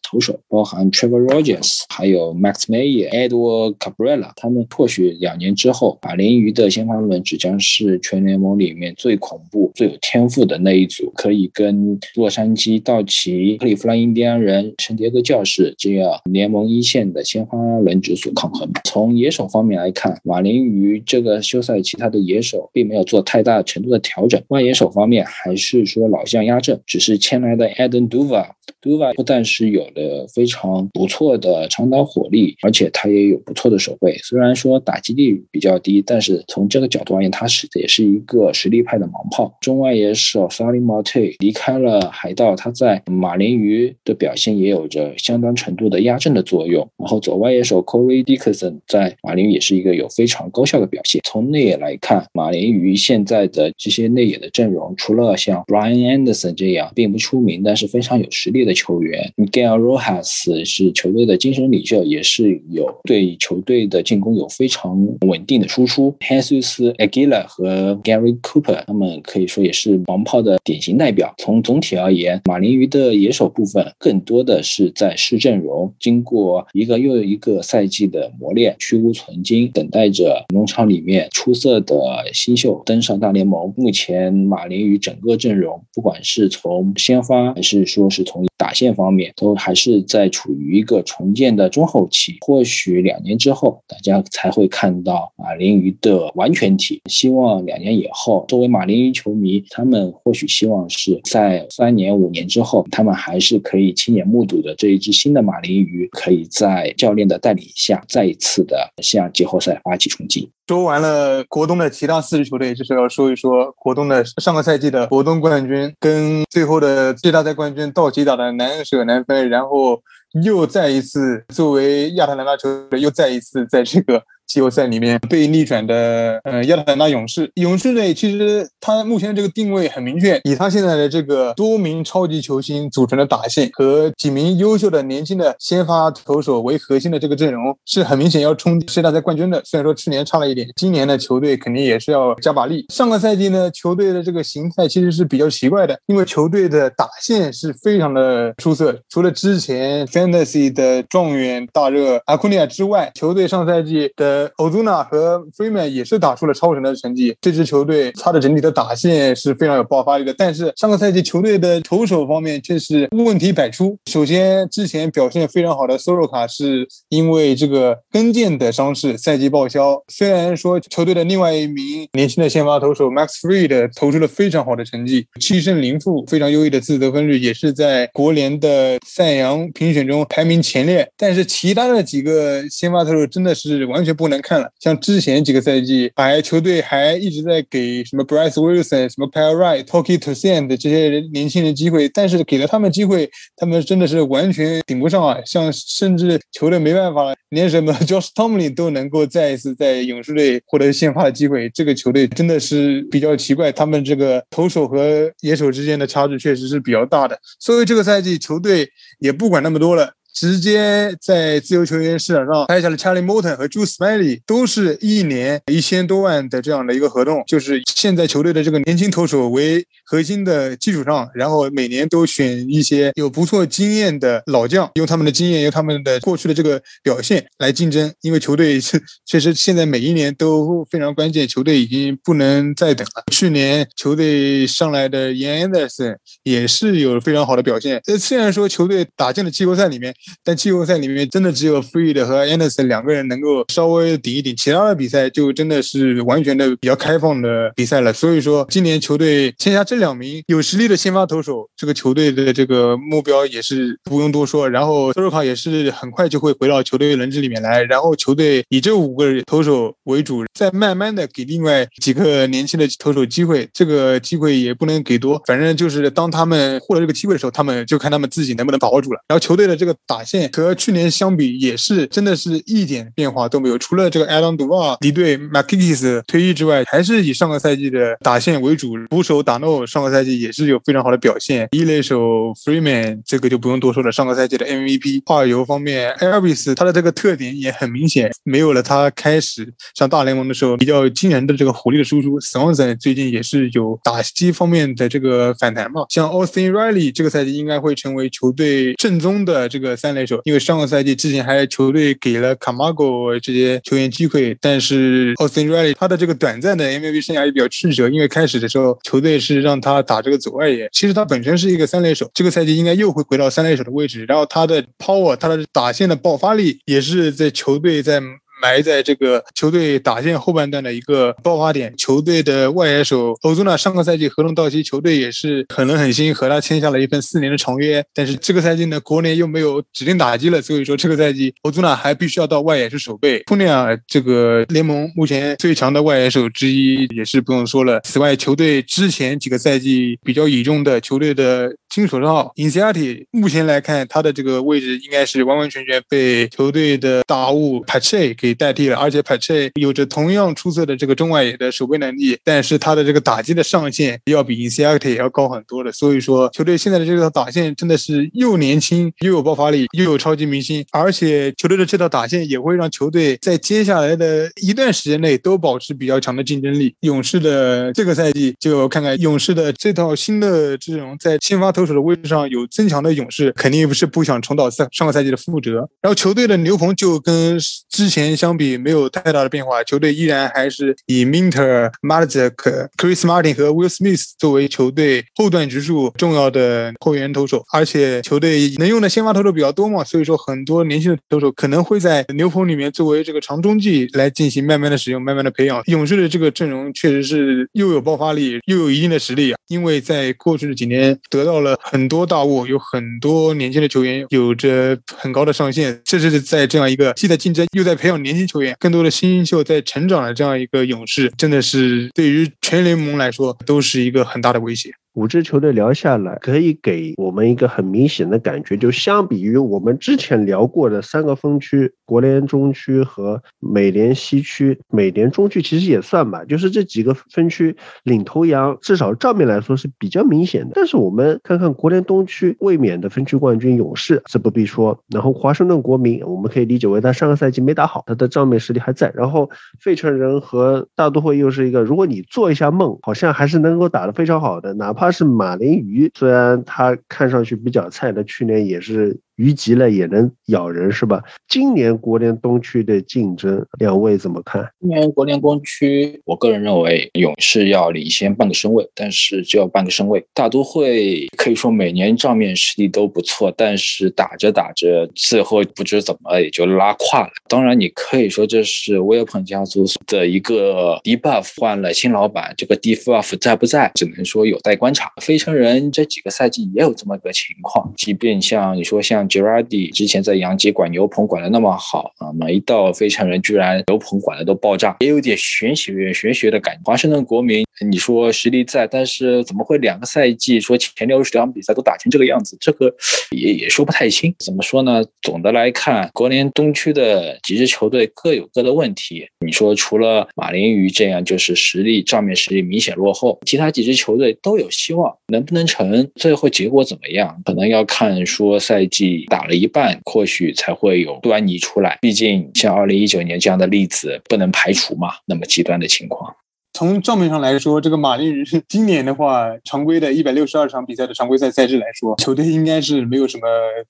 投手，包含 Trevor Rogers，还有 Max Meyer、Edward Cabrera。他们或许两年之后，马林鱼的先发轮值将是全联盟里面最恐怖、最有天赋的那一组，可以跟洛杉矶道奇、克利夫兰印第安人、圣迭戈教。教士这样联盟一线的鲜花轮值所抗衡。从野手方面来看，马林鱼这个休赛期他的野手并没有做太大程度的调整。外野手方面还是说老将压阵，只是签来的 Adam Duva，Duva 不但是有了非常不错的长打火力，而且他也有不错的手背。虽然说打击率比较低，但是从这个角度而言，他是也是一个实力派的盲炮。中外野手 s a l i m a t e 离开了海盗，他在马林鱼的表现也有着。相当程度的压阵的作用，然后左外野手 Corey Dickerson 在马林鱼也是一个有非常高效的表现。从内野来看，马林鱼现在的这些内野的阵容，除了像 Brian Anderson 这样并不出名但是非常有实力的球员，Miguel Rojas 是球队的精神领袖，也是有对球队的进攻有非常稳定的输出。Jesus Aguila 和 Gary Cooper 他们可以说也是王炮的典型代表。从总体而言，马林鱼的野手部分更多的是在试阵容，经过一个又一个赛季的磨练，去无存精，等待着农场里面出色的新秀登上大联盟。目前马林鱼整个阵容，不管是从先发还是说是从打线方面，都还是在处于一个重建的中后期。或许两年之后，大家才会看到马林鱼的完全体。希望两年以后，作为马林鱼球迷，他们或许希望是在三年、五年之后，他们还是可以亲眼目睹的这一。支新的马林鱼可以在教练的带领下，再一次的向季后赛发起冲击。说完了国东的其他四支球队，就是要说一说国东的上个赛季的国东冠军跟最后的最大赛冠军道奇打的难舍难分，然后又再一次作为亚特兰大球队，又再一次在这个。季后赛里面被逆转的，呃，亚特兰大勇士。勇士队其实他目前这个定位很明确，以他现在的这个多名超级球星组成的打线和几名优秀的年轻的先发投手为核心的这个阵容，是很明显要冲世界大赛冠军的。虽然说去年差了一点，今年的球队肯定也是要加把力。上个赛季呢，球队的这个形态其实是比较奇怪的，因为球队的打线是非常的出色。除了之前 Fantasy 的状元大热阿库尼亚之外，球队上赛季的呃，Ozuna 和 Freeman 也是打出了超神的成绩。这支球队它的整体的打线是非常有爆发力的，但是上个赛季球队的投手方面却是问题百出。首先，之前表现非常好的 Soroka 是因为这个跟腱的伤势赛季报销。虽然说球队的另外一名年轻的先发投手 Max Freed 投出了非常好的成绩，七胜零负，非常优异的自得分率，也是在国联的赛扬评选中排名前列。但是其他的几个先发投手真的是完全不。不能看了，像之前几个赛季，还球队还一直在给什么 Bryce Wilson、什么 p a l Wright、Toki Toussaint 这些人年轻人机会，但是给了他们机会，他们真的是完全顶不上啊！像甚至球队没办法了，连什么 Josh Tomlin 都能够再一次在勇士队获得先发的机会，这个球队真的是比较奇怪，他们这个投手和野手之间的差距确实是比较大的。所以这个赛季球队也不管那么多了。直接在自由球员市场上拍下了 Charlie Morton 和 Drew Smiley，都是一年一千多万的这样的一个合同。就是现在球队的这个年轻投手为核心的基础上，然后每年都选一些有不错经验的老将，用他们的经验，用他们的过去的这个表现来竞争。因为球队是确实现在每一年都非常关键，球队已经不能再等了。去年球队上来的 Ian Anderson 也是有非常好的表现。呃，虽然说球队打进了季后赛里面。但季后赛里面真的只有 Freed 和 Anderson 两个人能够稍微顶一顶，其他的比赛就真的是完全的比较开放的比赛了。所以说，今年球队签下这两名有实力的先发投手，这个球队的这个目标也是不用多说。然后 s o r o a 也是很快就会回到球队轮值里面来。然后球队以这五个投手为主，再慢慢的给另外几个年轻的投手机会。这个机会也不能给多，反正就是当他们获得这个机会的时候，他们就看他们自己能不能把握住了。然后球队的这个打。打线和去年相比也是真的是一点变化都没有，除了这个 Adam Duvall 离队 m c k i s 退役之外，还是以上个赛季的打线为主。捕手打 No 上个赛季也是有非常好的表现。一垒手 Freeman 这个就不用多说了，上个赛季的 MVP。画游方面，Elvis 他的这个特点也很明显，没有了他开始上大联盟的时候比较惊人的这个火力的输出。Swanson 最近也是有打击方面的这个反弹嘛，像 Austin Riley 这个赛季应该会成为球队正宗的这个。三垒手，因为上个赛季之前还球队给了卡马戈这些球员机会，但是 Austin Riley 他的这个短暂的 MVP 生涯也比较曲折，因为开始的时候球队是让他打这个左外野，其实他本身是一个三垒手，这个赛季应该又会回到三垒手的位置，然后他的 power，他的打线的爆发力也是在球队在。埋在这个球队打线后半段的一个爆发点。球队的外野手欧祖纳上个赛季合同到期，球队也是狠了狠心和他签下了一份四年的长约。但是这个赛季呢，国联又没有指定打击了，所以说这个赛季欧祖纳还必须要到外野去守备。库内尔这个联盟目前最强的外野手之一，也是不用说了。此外，球队之前几个赛季比较倚重的球队的金手套 i n s i a t i 目前来看他的这个位置应该是完完全全被球队的大物 p a c h e 代替了，而且 p a t r 有着同样出色的这个中外野的守备能力，但是他的这个打击的上限要比 i n s i a t 要高很多的。所以说，球队现在的这套打线真的是又年轻又有爆发力，又有超级明星，而且球队的这套打线也会让球队在接下来的一段时间内都保持比较强的竞争力。勇士的这个赛季就看看勇士的这套新的阵容在先发投手的位置上有增强的勇士，肯定不是不想重蹈上上个赛季的覆辙。然后球队的牛棚就跟之前。相比没有太大的变化，球队依然还是以 Minter、m a r z e k Chris Martin 和 Will Smith 作为球队后段支柱重要的后援投手，而且球队能用的先发投手比较多嘛，所以说很多年轻的投手可能会在牛棚里面作为这个长中继来进行慢慢的使用、慢慢的培养。勇士的这个阵容确实是又有爆发力，又有一定的实力啊，因为在过去的几年得到了很多大物，有很多年轻的球员有着很高的上限，这是在这样一个既在竞争又在培养年。年轻球员，更多的新秀在成长的这样一个勇士，真的是对于全联盟来说都是一个很大的威胁。五支球队聊下来，可以给我们一个很明显的感觉，就相比于我们之前聊过的三个分区，国联中区和美联西区，美联中区其实也算吧，就是这几个分区领头羊，至少账面来说是比较明显的。但是我们看看国联东区卫冕的分区冠军勇士，这不必说，然后华盛顿国民，我们可以理解为他上个赛季没打好，他的账面实力还在。然后费城人和大都会又是一个，如果你做一下梦，好像还是能够打得非常好的，哪怕是马林鱼，虽然他看上去比较菜的，去年也是。鱼急了也能咬人，是吧？今年国联东区的竞争，两位怎么看？今年国联东区，我个人认为勇士要领先半个身位，但是只有半个身位。大都会可以说每年账面实力都不错，但是打着打着，最后不知怎么也就拉胯了。当然，你可以说这是威尔彭家族的一个 debuff 换了新老板，这个 debuff 在不在，只能说有待观察。飞城人这几个赛季也有这么个情况，即便像你说像。Girardi 之前在洋基管牛棚管的那么好啊，一到非常人居然牛棚管的都爆炸，也有点玄学玄学的感觉。华盛顿国民，你说实力在，但是怎么会两个赛季说前六十场比赛都打成这个样子？这个也也说不太清。怎么说呢？总的来看，国联东区的几支球队各有各的问题。你说除了马林鱼这样就是实力账面实力明显落后，其他几支球队都有希望，能不能成？最后结果怎么样？可能要看说赛季。打了一半，或许才会有端倪出来。毕竟像二零一九年这样的例子不能排除嘛，那么极端的情况。从账面上来说，这个马林鱼今年的话，常规的一百六十二场比赛的常规赛赛制来说，球队应该是没有什么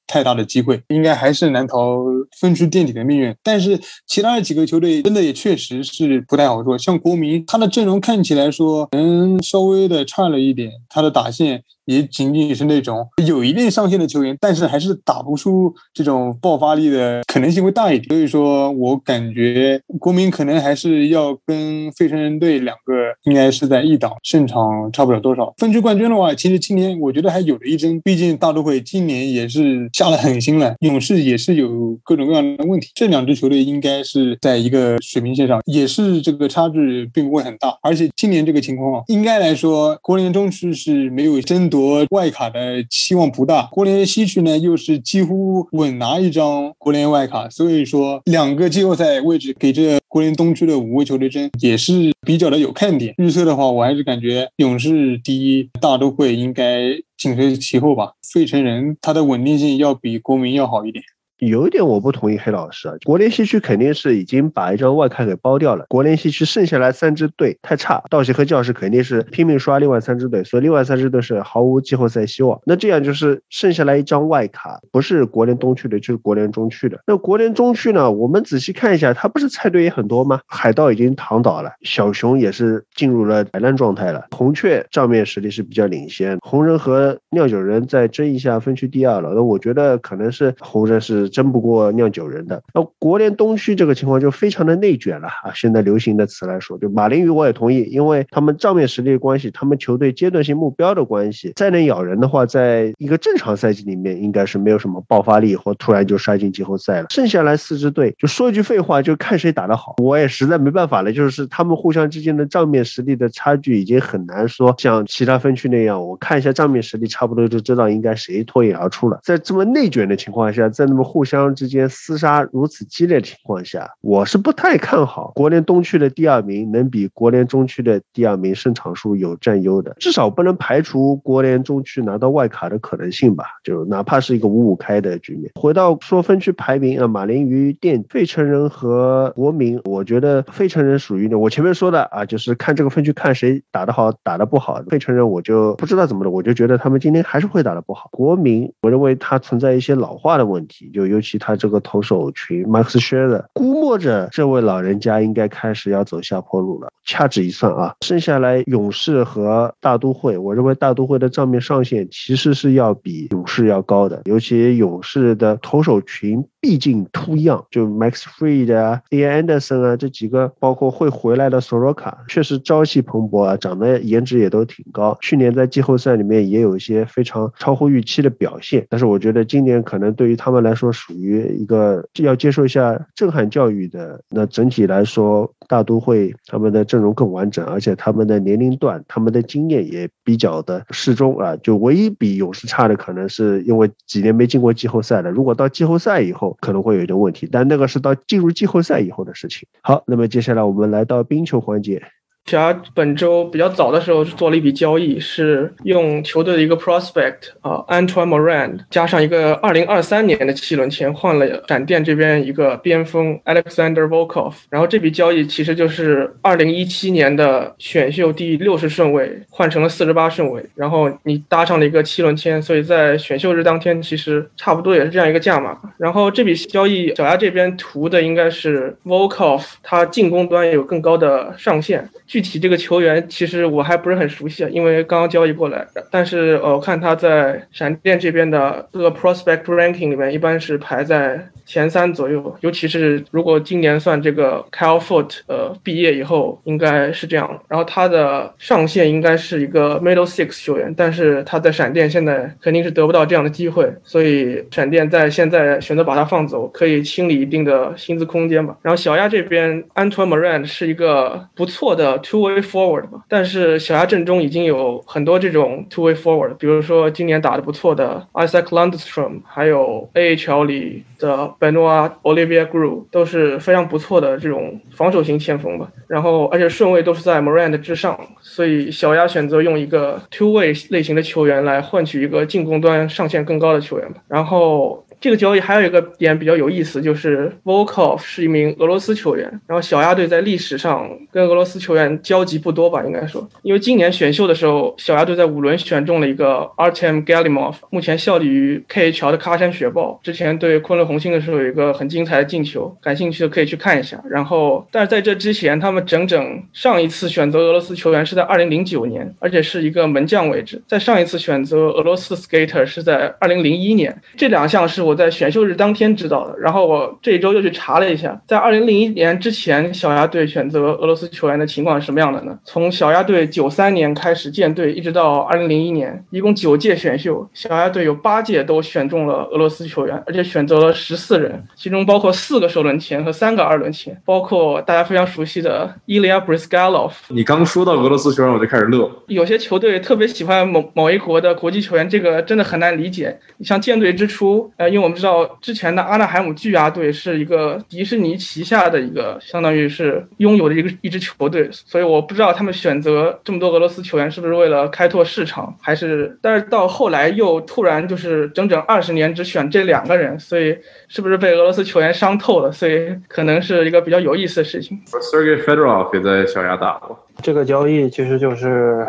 太大的机会，应该还是难逃分区垫底的命运。但是其他的几个球队真的也确实是不太好说，像国民，他的阵容看起来说能稍微的差了一点，他的打线。也仅仅是那种有一定上限的球员，但是还是打不出这种爆发力的可能性会大一点。所以说我感觉国民可能还是要跟费城人队两两个应该是在一档，胜场差不了多少。分区冠军的话，其实今年我觉得还有的一争，毕竟大都会今年也是下了狠心了，勇士也是有各种各样的问题。这两支球队应该是在一个水平线上，也是这个差距并不会很大。而且今年这个情况，应该来说国联中区是没有争。夺外卡的期望不大，国联西区呢又是几乎稳拿一张国联外卡，所以说两个季后赛位置给这国联东区的五位球队争也是比较的有看点。预测的话，我还是感觉勇士第一，大都会应该紧随其后吧。费城人他的稳定性要比国民要好一点。有一点我不同意黑老师啊，国联西区肯定是已经把一张外卡给包掉了。国联西区剩下来三支队太差，道奇和教士肯定是拼命刷另外三支队，所以另外三支队是毫无季后赛希望。那这样就是剩下来一张外卡，不是国联东区的，就是国联中区的。那国联中区呢？我们仔细看一下，它不是菜队也很多吗？海盗已经躺倒了，小熊也是进入了摆烂状态了，红雀账面实力是比较领先，红人和酿酒人再争一下分区第二了。那我觉得可能是红人是。争不过酿酒人的，那国联东区这个情况就非常的内卷了啊！现在流行的词来说，就马林鱼我也同意，因为他们账面实力的关系，他们球队阶段性目标的关系，再能咬人的话，在一个正常赛季里面，应该是没有什么爆发力或突然就杀进季后赛了。剩下来四支队，就说一句废话，就看谁打得好。我也实在没办法了，就是他们互相之间的账面实力的差距已经很难说像其他分区那样，我看一下账面实力差不多就知道应该谁脱颖而出了。在这么内卷的情况下，在那么互相之间厮杀如此激烈的情况下，我是不太看好国联东区的第二名能比国联中区的第二名胜场数有占优的，至少不能排除国联中区拿到外卡的可能性吧。就哪怕是一个五五开的局面。回到说分区排名啊，马林鱼、电费城人和国民，我觉得费城人属于呢，我前面说的啊，就是看这个分区看谁打得好，打得不好。费城人我就不知道怎么的，我就觉得他们今天还是会打得不好。国民，我认为他存在一些老化的问题，就尤其。他这个投手群，Max Scherzer，估摸着这位老人家应该开始要走下坡路了。掐指一算啊，剩下来勇士和大都会，我认为大都会的账面上限其实是要比勇士要高的，尤其勇士的投手群毕竟突样，就 Max Freed 啊，Ian Anderson 啊这几个，包括会回来的 Soroka，确实朝气蓬勃啊，长得颜值也都挺高。去年在季后赛里面也有一些非常超乎预期的表现，但是我觉得今年可能对于他们来说属于一个要接受一下震撼教育的。那整体来说，大都会他们的阵容更完整，而且他们的年龄段、他们的经验也比较的适中啊。就唯一比勇士差的，可能是因为几年没进过季后赛了。如果到季后赛以后，可能会有一点问题，但那个是到进入季后赛以后的事情。好，那么接下来我们来到冰球环节。小鸭本周比较早的时候做了一笔交易，是用球队的一个 prospect 啊，Antoine Moran 加上一个2023年的七轮签换了闪电这边一个边锋 Alexander Volkov，然后这笔交易其实就是2017年的选秀第六十顺位换成了四十八顺位，然后你搭上了一个七轮签，所以在选秀日当天其实差不多也是这样一个价码。然后这笔交易小鸭这边图的应该是 Volkov，他进攻端有更高的上限。具体这个球员其实我还不是很熟悉，因为刚刚交易过来。但是呃，我看他在闪电这边的这个 prospect ranking 里面，一般是排在前三左右。尤其是如果今年算这个 Kyle Foot 呃毕业以后，应该是这样。然后他的上限应该是一个 middle six 球员，但是他在闪电现在肯定是得不到这样的机会，所以闪电在现在选择把他放走，可以清理一定的薪资空间吧。然后小鸭这边 Antoine Moran 是一个不错的。Two way forward 嘛，但是小鸭阵中已经有很多这种 two way forward，比如说今年打得不错的 Isaac Lundstrom，还有 AHL 里的 Benoit Olivier Gru，都是非常不错的这种防守型前锋吧。然后而且顺位都是在 Moran 之上，所以小鸭选择用一个 two way 类型的球员来换取一个进攻端上限更高的球员吧。然后。这个交易还有一个点比较有意思，就是 Volkov 是一名俄罗斯球员，然后小鸭队在历史上跟俄罗斯球员交集不多吧，应该说，因为今年选秀的时候，小鸭队在五轮选中了一个 Artem Galimov，目前效力于 KHL 的喀山雪豹，之前对昆仑红星的时候有一个很精彩的进球，感兴趣的可以去看一下。然后，但是在这之前，他们整整上一次选择俄罗斯球员是在2009年，而且是一个门将位置，在上一次选择俄罗斯 skater 是在2001年，这两项是我。在选秀日当天知道的，然后我这一周又去查了一下，在二零零一年之前，小鸭队选择俄罗斯球员的情况是什么样的呢？从小鸭队九三年开始建队，一直到二零零一年，一共九届选秀，小鸭队有八届都选中了俄罗斯球员，而且选择了十四人，其中包括四个首轮签和三个二轮签，包括大家非常熟悉的伊利亚布里斯加洛夫。你刚说到俄罗斯球员，我就开始乐。有些球队特别喜欢某某一国的国际球员，这个真的很难理解。你像建队之初，呃，因为我们知道之前的阿纳海姆巨鸭队是一个迪士尼旗下的一个，相当于是拥有的一个一支球队，所以我不知道他们选择这么多俄罗斯球员是不是为了开拓市场，还是但是到后来又突然就是整整二十年只选这两个人，所以是不是被俄罗斯球员伤透了？所以可能是一个比较有意思的事情。Sergey Fedorov 在小鸭打过。这个交易其实就是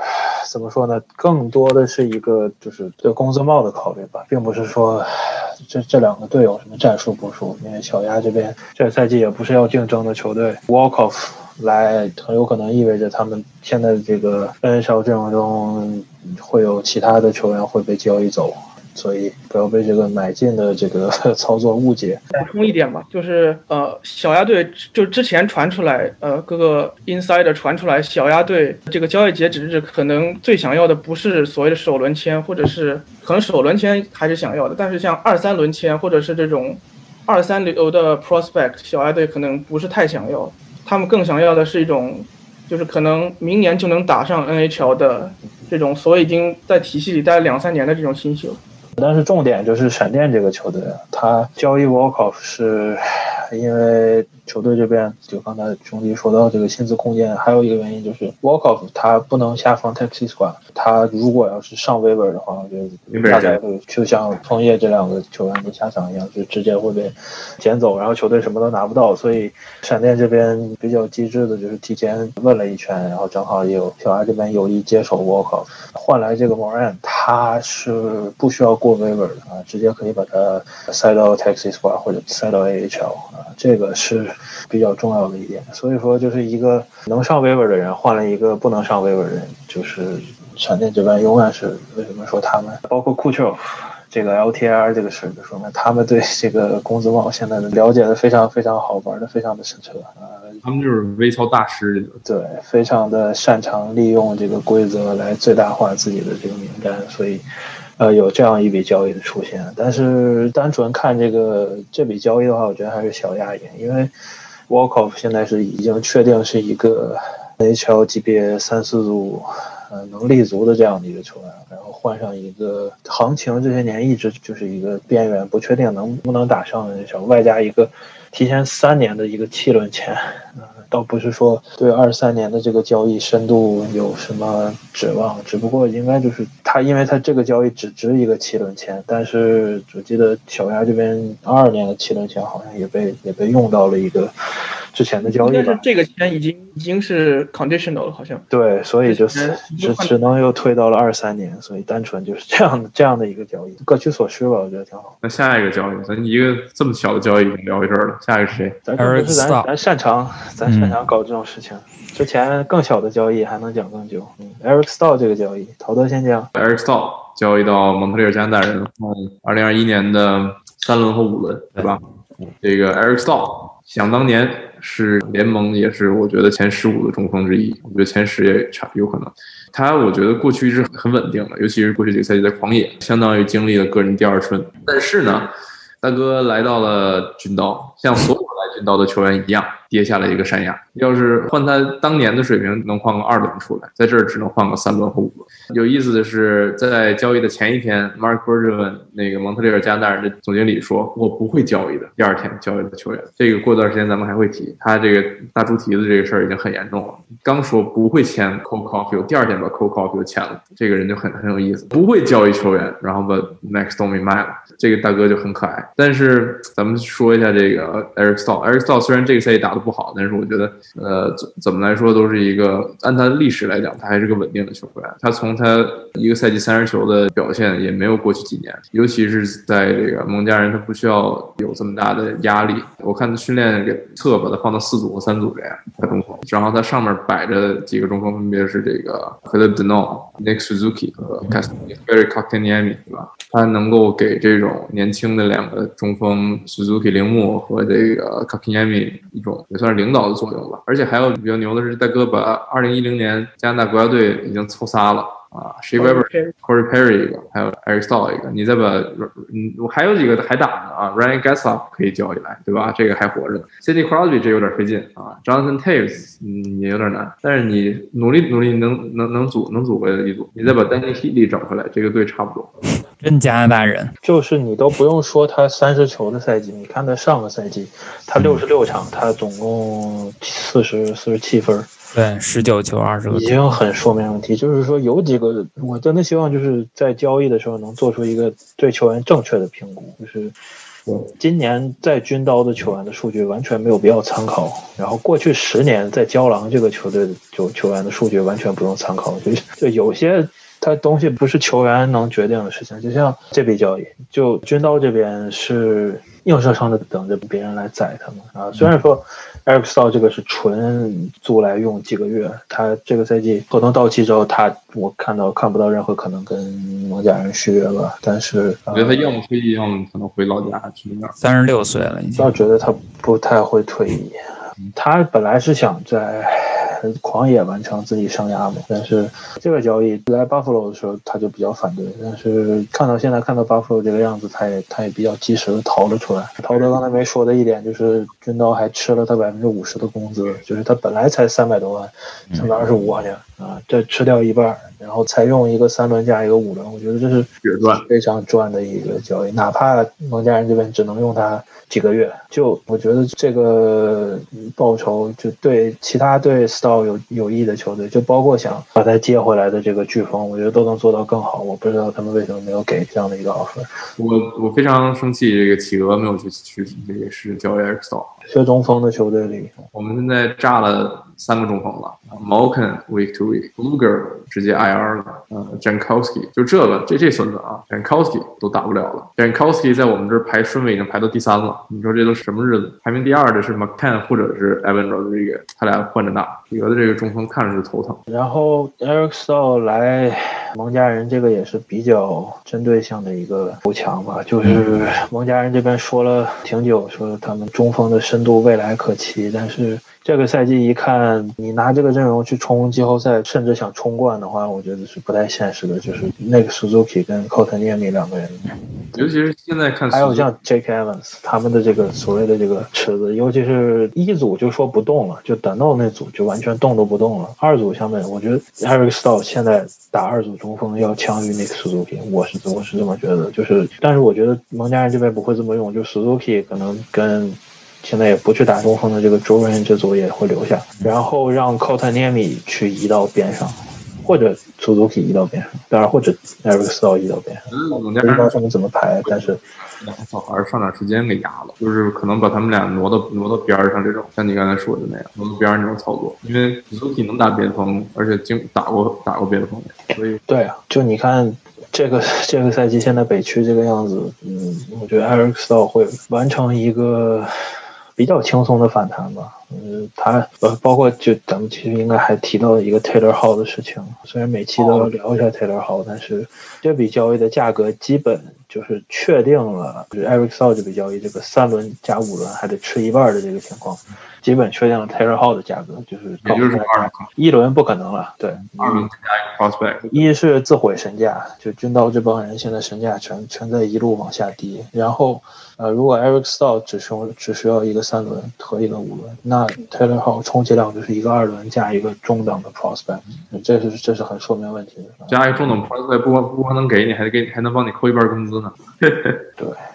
怎么说呢？更多的是一个就是对工资帽的考虑吧，并不是说这这两个队有什么战术部署。因为小鸭这边这个赛季也不是要竞争的球队，Walkoff 来很有可能意味着他们现在的这个 NHL 阵容中会有其他的球员会被交易走。所以不要被这个买进的这个 操作误解。补充一点吧，就是呃，小鸭队就之前传出来，呃，各个 insider 传出来，小鸭队这个交易截止日可能最想要的不是所谓的首轮签，或者是可能首轮签还是想要的，但是像二三轮签或者是这种二三流的 prospect，小鸭队可能不是太想要，他们更想要的是一种，就是可能明年就能打上 NHL 的这种，所以已经在体系里待了两三年的这种新秀。但是重点就是闪电这个球队，他交易 Walkoff 是因为。球队这边就刚才兄弟说到这个薪资空间，还有一个原因就是 Walkoff 他不能下放 Taxi Squad，他如果要是上 Waiver 的话，我觉得大概会就像枫叶这两个球员的下场一样，就直接会被捡走，然后球队什么都拿不到。所以闪电这边比较机智的就是提前问了一圈，然后正好也有小艾这边有意接手 Walkoff，换来这个 Moran，他是不需要过 Waiver 的啊，直接可以把它塞到 Taxi Squad 或者塞到 AHL 啊，这个是。比较重要的一点，所以说就是一个能上 waiver 的人换了一个不能上 waiver 的人，就是闪电这边永远是为什么说他们包括库丘这个 LTR 这个事就说明他们对这个工资帽现在的了解的非常非常好，玩的非常的深彻啊，他们就是微操大师，对，非常的擅长利用这个规则来最大化自己的这个名单，所以呃有这样一笔交易的出现。但是单纯看这个这笔交易的话，我觉得还是小压抑，因为 Walkoff 现在是已经确定是一个 NHL 级别三四组呃能立足的这样的一个球员，然后换上一个行情这些年一直就是一个边缘不确定能不能打上的那种，外加一个提前三年的一个七轮签。倒不是说对二三年的这个交易深度有什么指望，只不过应该就是他，因为他这个交易只值一个七轮钱，但是我记得小鸭这边二二年的七轮钱好像也被也被用到了一个之前的交易吧。但是这个签已经已经是 conditional 了，好像。对，所以就是只只能又推到了二三年，所以单纯就是这样的这样的一个交易，各取所需吧，我觉得挺好。那下一个交易，咱一个这么小的交易已经聊一阵了，下一个是谁？咱不是咱咱擅长咱擅长搞这种事情。之前更小的交易还能讲更久。嗯，Eric Stahl 这个交易，陶德先讲。Eric Stahl 交易到蒙特利尔加拿大人，嗯，二零二一年的三轮和五轮，对吧？这个 Eric Stahl 想当年是联盟也是我觉得前十五的中锋之一，我觉得前十也差有可能。他我觉得过去一直很稳定的，尤其是过去几个赛季在狂野，相当于经历了个人第二春。但是呢，大哥来到了军刀，像所有来军刀的球员一样，跌下了一个山崖。要是换他当年的水平，能换个二轮出来，在这儿只能换个三轮和五轮。有意思的是，在交易的前一天，Mark b e r g e r n 那个蒙特利尔加拿大人的总经理说：“我不会交易的。”第二天交易的球员，这个过段时间咱们还会提。他这个大猪蹄子这个事儿已经很严重了。刚说不会签 Cole Caulfield，第二天把 Cole Caulfield 签了，这个人就很很有意思，不会交易球员，然后把 Max Domi 卖了，这个大哥就很可爱。但是咱们说一下这个 Eric Stahl，Eric Stahl 虽然这个赛季打得不好，但是我觉得呃怎怎么来说都是一个按他的历史来讲，他还是个稳定的球员。他从他一个赛季三十球的表现也没有过去几年，尤其是在这个蒙加人，他不需要有这么大的压力。我看他训练给侧把他放到四组和三组这样在中锋，然后他上面摆着几个中锋，分别是这个 Philip Dano、Nick Suzuki 和 c a s t e r y Kotkaniemi，对吧？他能够给这种年轻的两个中锋 Suzuki 铃木和这个 Kotkaniemi 一种也算是领导的作用吧。而且还有比较牛的是，戴哥把二零一零年加拿大国家队已经凑仨了。啊 s h e Weber、Corey Perry 一个，还有 Eric Stahl 一个，你再把嗯，我还有几个还打呢啊，Ryan Getzlaf 可以交易来，对吧？这个还活着呢。Cindy Crosby 这有点费劲啊，Jonathan Taves 嗯也有点难，但是你努力努力能能能组能组回来一组，你再把 Danny Heatley 整回来，这个队差不多。真加拿大人，就是你都不用说他三十球的赛季，你看他上个赛季，他六十六场，他总共四十四十七分。对，十九球二十个，已经很说明问题。就是说，有几个，我真的希望就是在交易的时候能做出一个对球员正确的评估。就是今年在军刀的球员的数据完全没有必要参考，然后过去十年在胶囊这个球队的球球员的数据完全不用参考。就就有些他东西不是球员能决定的事情，就像这笔交易，就军刀这边是硬生生的等着别人来宰他们啊。虽然说。Eric Stahl 这个是纯租来用几个月，他这个赛季合同到期之后，他我看到看不到任何可能跟蒙家人续约了。但是我觉得他要么退役，要么可能回老家去那儿。三十六岁了，已经。倒觉得他不太会退役，他本来是想在狂野完成自己生涯嘛。但是这个交易来 Buffalo 的时候，他就比较反对。但是看到现在看到 Buffalo 这个样子，他也他也比较及时的逃了出来。陶德刚才没说的一点就是，军刀还吃了他百分之五十的工资，就是他本来才三百多万，三百二十五好像啊，这吃掉一半，然后才用一个三轮加一个五轮，我觉得这是非常赚的一个交易。哪怕蒙家人这边只能用他几个月，就我觉得这个报酬就对其他对 Star 有有益的球队，就包括想把他接回来的这个飓风，我觉得都能做到更好。我不知道他们为什么没有给这样的一个 offer。我我非常生气，这个企鹅没有去去这个是交易道。缺中锋的球队里，我们现在炸了三个中锋了 m o k e n week to week，Luger 直接 IR 了，嗯 Jankowski 就这个这这孙子啊，Jankowski 都打不了了，Jankowski 在我们这儿排顺位已经排到第三了，你说这都什么日子？排名第二的是 McCann 或者是 Evan Rodriguez，他俩换着打，企鹅的这个中锋看着是头疼。然后 Eric Stahl 来蒙家人，这个也是比较针对性的一个补强吧，就是蒙家人这边说了挺久，说他们中锋的深度未来可期，但是这个赛季一看你拿这个阵容去冲季后赛，甚至想冲冠的话，我觉得是不太现实的。就是那个 Suzuki 跟 c o t a n i m i 两个人，尤其是现在看，还有像 Jake Evans 他们的这个所谓的这个池子，尤其是一组就说不动了，就等到那组就完全动都不动了。二组相对，我觉得 Eric Staal 现在打二组中锋要强于那个 Suzuki，我是我是这么觉得。就是，但是我觉得蒙家人这边不会这么用，就 Suzuki 可能跟。现在也不去打中锋的这个 Jordan 这组也会留下，然后让 c o t a n i m i 去移到边上，或者 Suzuki 移到边上，当然或者 Eric s t a l 移到边上。不知道他们怎么排，但是小孩上点时间给压了，就是可能把他们俩挪到挪到边上这种，像你刚才说的那样挪到边上这种操作，因为 Suzuki 能打边锋，而且经打过打过边锋，所以对啊，就你看这个 这个赛季现在北区这个样子，嗯，我觉得 Eric s t a l 会完成一个。比较轻松的反弹吧，嗯，他呃，包括就咱们其实应该还提到一个 Taylor Hall 的事情，虽然每期都要聊一下 Taylor Hall，但是这笔交易的价格基本就是确定了，就是 Eric s a u 这笔交易这个三轮加五轮还得吃一半的这个情况，基本确定了 Taylor Hall 的价格，就是也就是二一轮不可能了，对，二轮加一个 prospect，一是自毁身价，就军刀这帮人现在身价全全在一路往下跌，然后。呃，如果 Eric s t a l 只需只需要一个三轮和一个五轮，那 Taylor Hall 充其量就是一个二轮加一个中等的 prospect，这是这是很说明问题的。加一个中等 prospect 不光不光能给你，还给还能帮你扣一半工资呢。对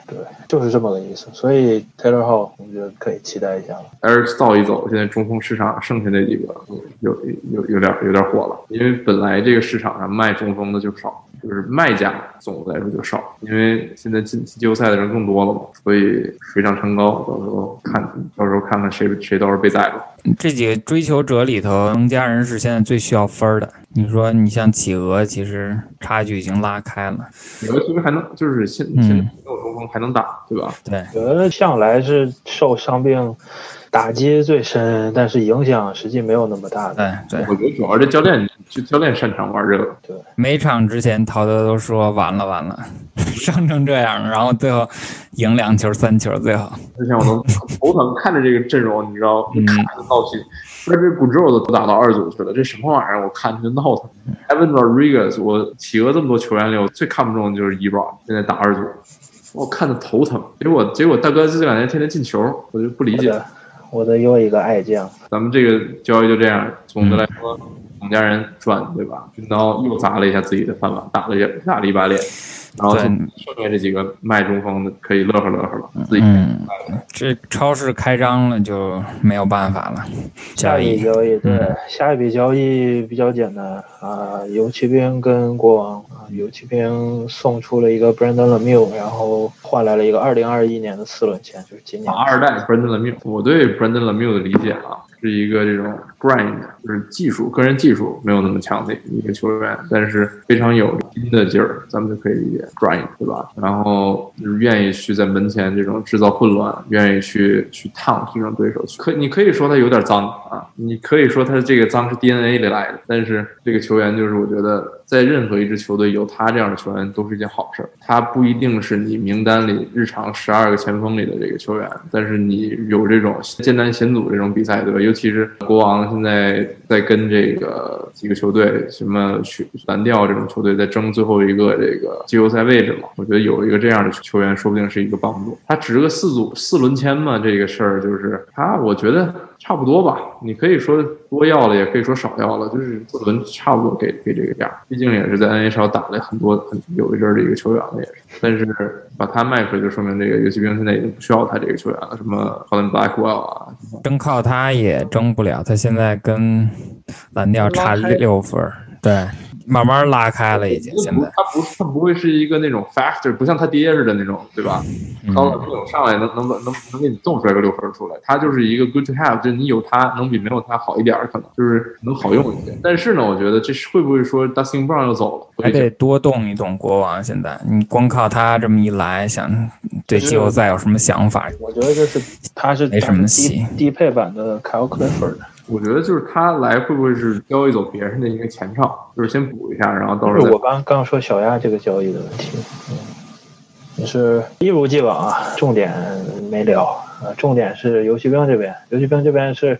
对，就是这么个意思。所以 Taylor Hall 我觉得可以期待一下了。Eric s t a l 一走，现在中锋市场剩下那几个有有有点有点火了，因为本来这个市场上卖中锋的就少。就是卖家总的来说就少，因为现在进季后赛的人更多了嘛，所以水涨船高。到时候看，到时候看看谁谁到时候被宰了。这几个追求者里头，蒙家人是现在最需要分的。你说你像企鹅，其实差距已经拉开了。企鹅其实还能，就是现现在没有中锋还能打，对吧？对，企鹅向来是受伤病。打击最深，但是影响实际没有那么大。对对，我觉得主要这教练就教练擅长玩这个。对，每场之前陶德都说完了完了，伤成这样，然后最后赢两球三球最好。之前我都头疼，看着这个阵容，你知道，看着闹心。说这古之后都打到二组去了，这什么玩意儿？我看着就闹腾。Evan Rodriguez，我企鹅这么多球员里，我最看不中的就是 Ebron，现在打二组，我看的头疼。结果结果大哥这两年天天进球，我就不理解。我的又一个爱将，咱们这个交易就这样。总的来说，两家人赚，对吧？军刀又砸了一下自己的饭碗，打了一打了一把脸。然后剩下这几个卖中锋的可以乐呵乐呵了，自己。嗯，这超市开张了就没有办法了。下一笔交易，对，下一笔交易比较简单啊，游骑兵跟国王啊，游骑兵送出了一个 Brandon Lemieux，然后换来了一个二零二一年的四轮签，就是今年。二代 Brandon Lemieux，我对 Brandon Lemieux 的理解啊。是一个这种 grind，就是技术，个人技术没有那么强的一个球员，但是非常有拼的劲儿，咱们就可以理解 grind，对吧？然后愿意去在门前这种制造混乱，愿意去去烫这种对手。可你可以说他有点脏啊，你可以说他这个脏是 DNA 里来的，但是这个球员就是我觉得。在任何一支球队有他这样的球员都是一件好事儿。他不一定是你名单里日常十二个前锋里的这个球员，但是你有这种艰难险阻这种比赛，对吧？尤其是国王现在在跟这个几个球队，什么去蓝调这种球队在争最后一个这个季后赛位置嘛。我觉得有一个这样的球员，说不定是一个帮助。他值个四组四轮签嘛，这个事儿就是他，我觉得。差不多吧，你可以说多要了，也可以说少要了，就是四轮差不多给给这个价，毕竟也是在 NHL 打了很多很有一阵儿的一个球员了，也是。但是把他卖出去，就说明这个游骑兵现在已经不需要他这个球员了，什么 Colin Blackwell 啊，真靠他也争不了，他现在跟蓝调差六分，对。慢慢拉开了，已经。现在他不，他不会是一个那种 factor，不像他爹似的那种，对吧？高冷不上来能能能能能给你动出来个六分出来，他就是一个 good to have，就你有他能比没有他好一点，可能就是能好用一些。但是呢，我觉得这是会不会说 Dustin Brown 又走了？还得多动一动国王。现在你光靠他这么一来，想对季后赛有什么想法？我觉得这是他是没什么戏，低配版的 Kyle Clifford。我觉得就是他来会不会是交易走别人的一个前兆，就是先补一下，然后到时候。我刚刚说小亚这个交易的问题，嗯，也是一如既往啊，重点没聊啊，重点是游骑兵这边，游骑兵这边是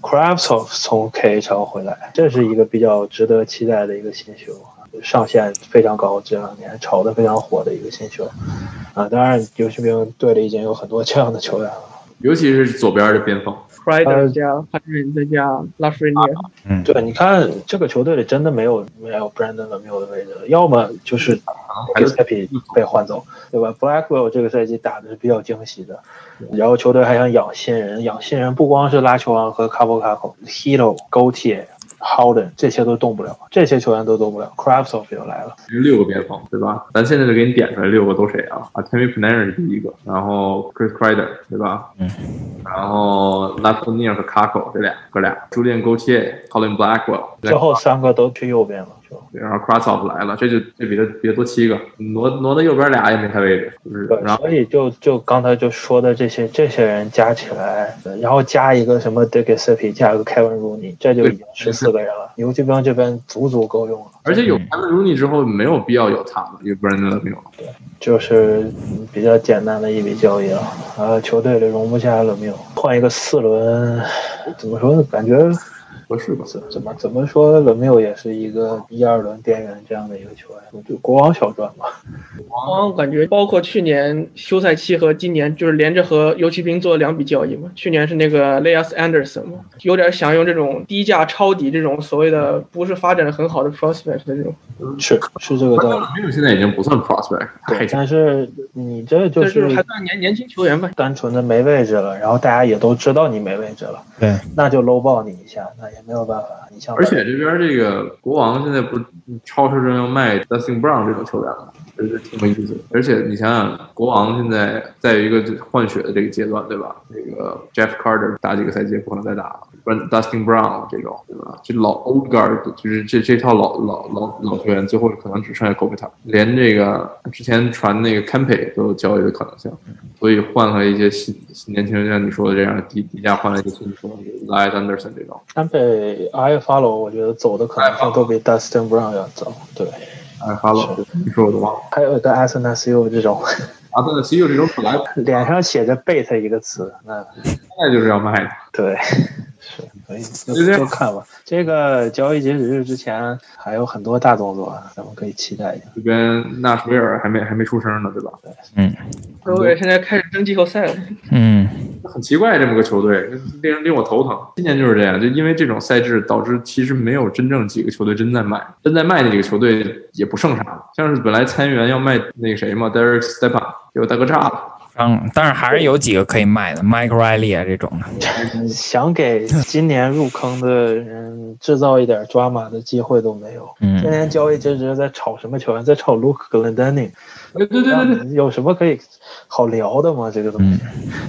c r a f t s o f 从 KHL 回来，这是一个比较值得期待的一个新秀，上限非常高，这两年炒得非常火的一个新秀。啊，当然游骑兵队里已经有很多这样的球员了，尤其是左边的边锋。Crider 加 p a t r i n 再加拉弗瑞涅，嗯，对，你看这个球队里真的没有没有 Brandon Lemieux 的位置了，要么就是还有 Giuseppe 被换走，对吧？Blackwell 这个赛季打的是比较惊喜的，然后球队还想养新人，养新人不光是拉球王和卡波卡口，Hito、Gautier、Howden 这些都动不了，这些球员都动不了 Craftov 又来了，六个边锋，对吧？咱现在就给你点出来六个都谁啊？啊 t i m m y Panarin 是第一个，然后 Chris Kreider，对吧？嗯。然后 Lafreniere 和 Kako 这俩哥俩，Julian Gauthier、Colin Blackwell，最后三个都去右边了，就然后 Krasov 来了，这就这比他比他多七个，挪挪到右边俩也没他位置，就是对，然后所以就就刚才就说的这些这些人加起来，然后加一个什么 d i c k s i p 加一个 Kevin Rooney，这就已经十四个人了。游骑兵这边足足够用了，而且有 Kevin Rooney 之后没有必要有他了，有 Brandon Lemieux。就是比较简单的一笔交易了。呃，球队里容不下了没有，换一个四轮，怎么说呢？感觉合适吧？怎怎么怎么说，冷缪也是一个一二轮边缘这样的一个球员，就国王小传吧。国王感觉包括去年休赛期和今年，就是连着和游骑兵做了两笔交易嘛。去年是那个 Leas Anderson 嘛，有点想用这种低价抄底这种所谓的不是发展的很好的 prospect 的这种。是是这个道理。没有，现在已经不算 prospect，对，但是你这就但是还算年年轻球员吧。单纯的没位置了，然后大家也都知道你没位置了，对，那就搂爆你一下，那也没有办法。你像而且这边这个国王现在不超市中要卖 Dustin Brown 这种球员吗，这是挺没意思的。而且你想想，国王现在在一个换血的这个阶段，对吧？这个 Jeff Carter 打几个赛季不可能再打了，不然 Dustin Brown 这种，对吧？这老 Old Guard 就是这这套老老老老球员，最后可能只剩下 Kopitar，连这个之前传那个 Campe 都有交易的可能性，所以换了一些新新年轻人，像你说的这样低低价换了一些新球员 l i Anderson 这种。Campy I follow 我觉得走的可能性都比 Dustin Brown 要早，对。，I，follow，你说我都忘了。还有个 a s n s u 这种。阿顿的 C U 这种本来脸上写着 “bait” 一个词，那现在就是要卖的。对，是，所以就就看吧。这个交易截止日之前还有很多大动作，咱们可以期待一下。这边纳什维尔还没还没出声呢，对吧？嗯，纳什维尔现在开始争季后赛了。嗯，很奇怪，这么个球队令人令我头疼。今年就是这样，就因为这种赛制导致其实没有真正几个球队真在卖，真在卖那几个球队也不剩啥了。像是本来参议员要卖那个谁嘛，Derek Stepan，结果大哥炸了。嗯，但是还是有几个可以卖的，Mike Riley 啊这种的。想给今年入坑的人制造一点抓马的机会都没有。嗯，今年交易截止在炒什么球员？在炒 Luke Glendening。对对对有什么可以好聊的吗？这个东西。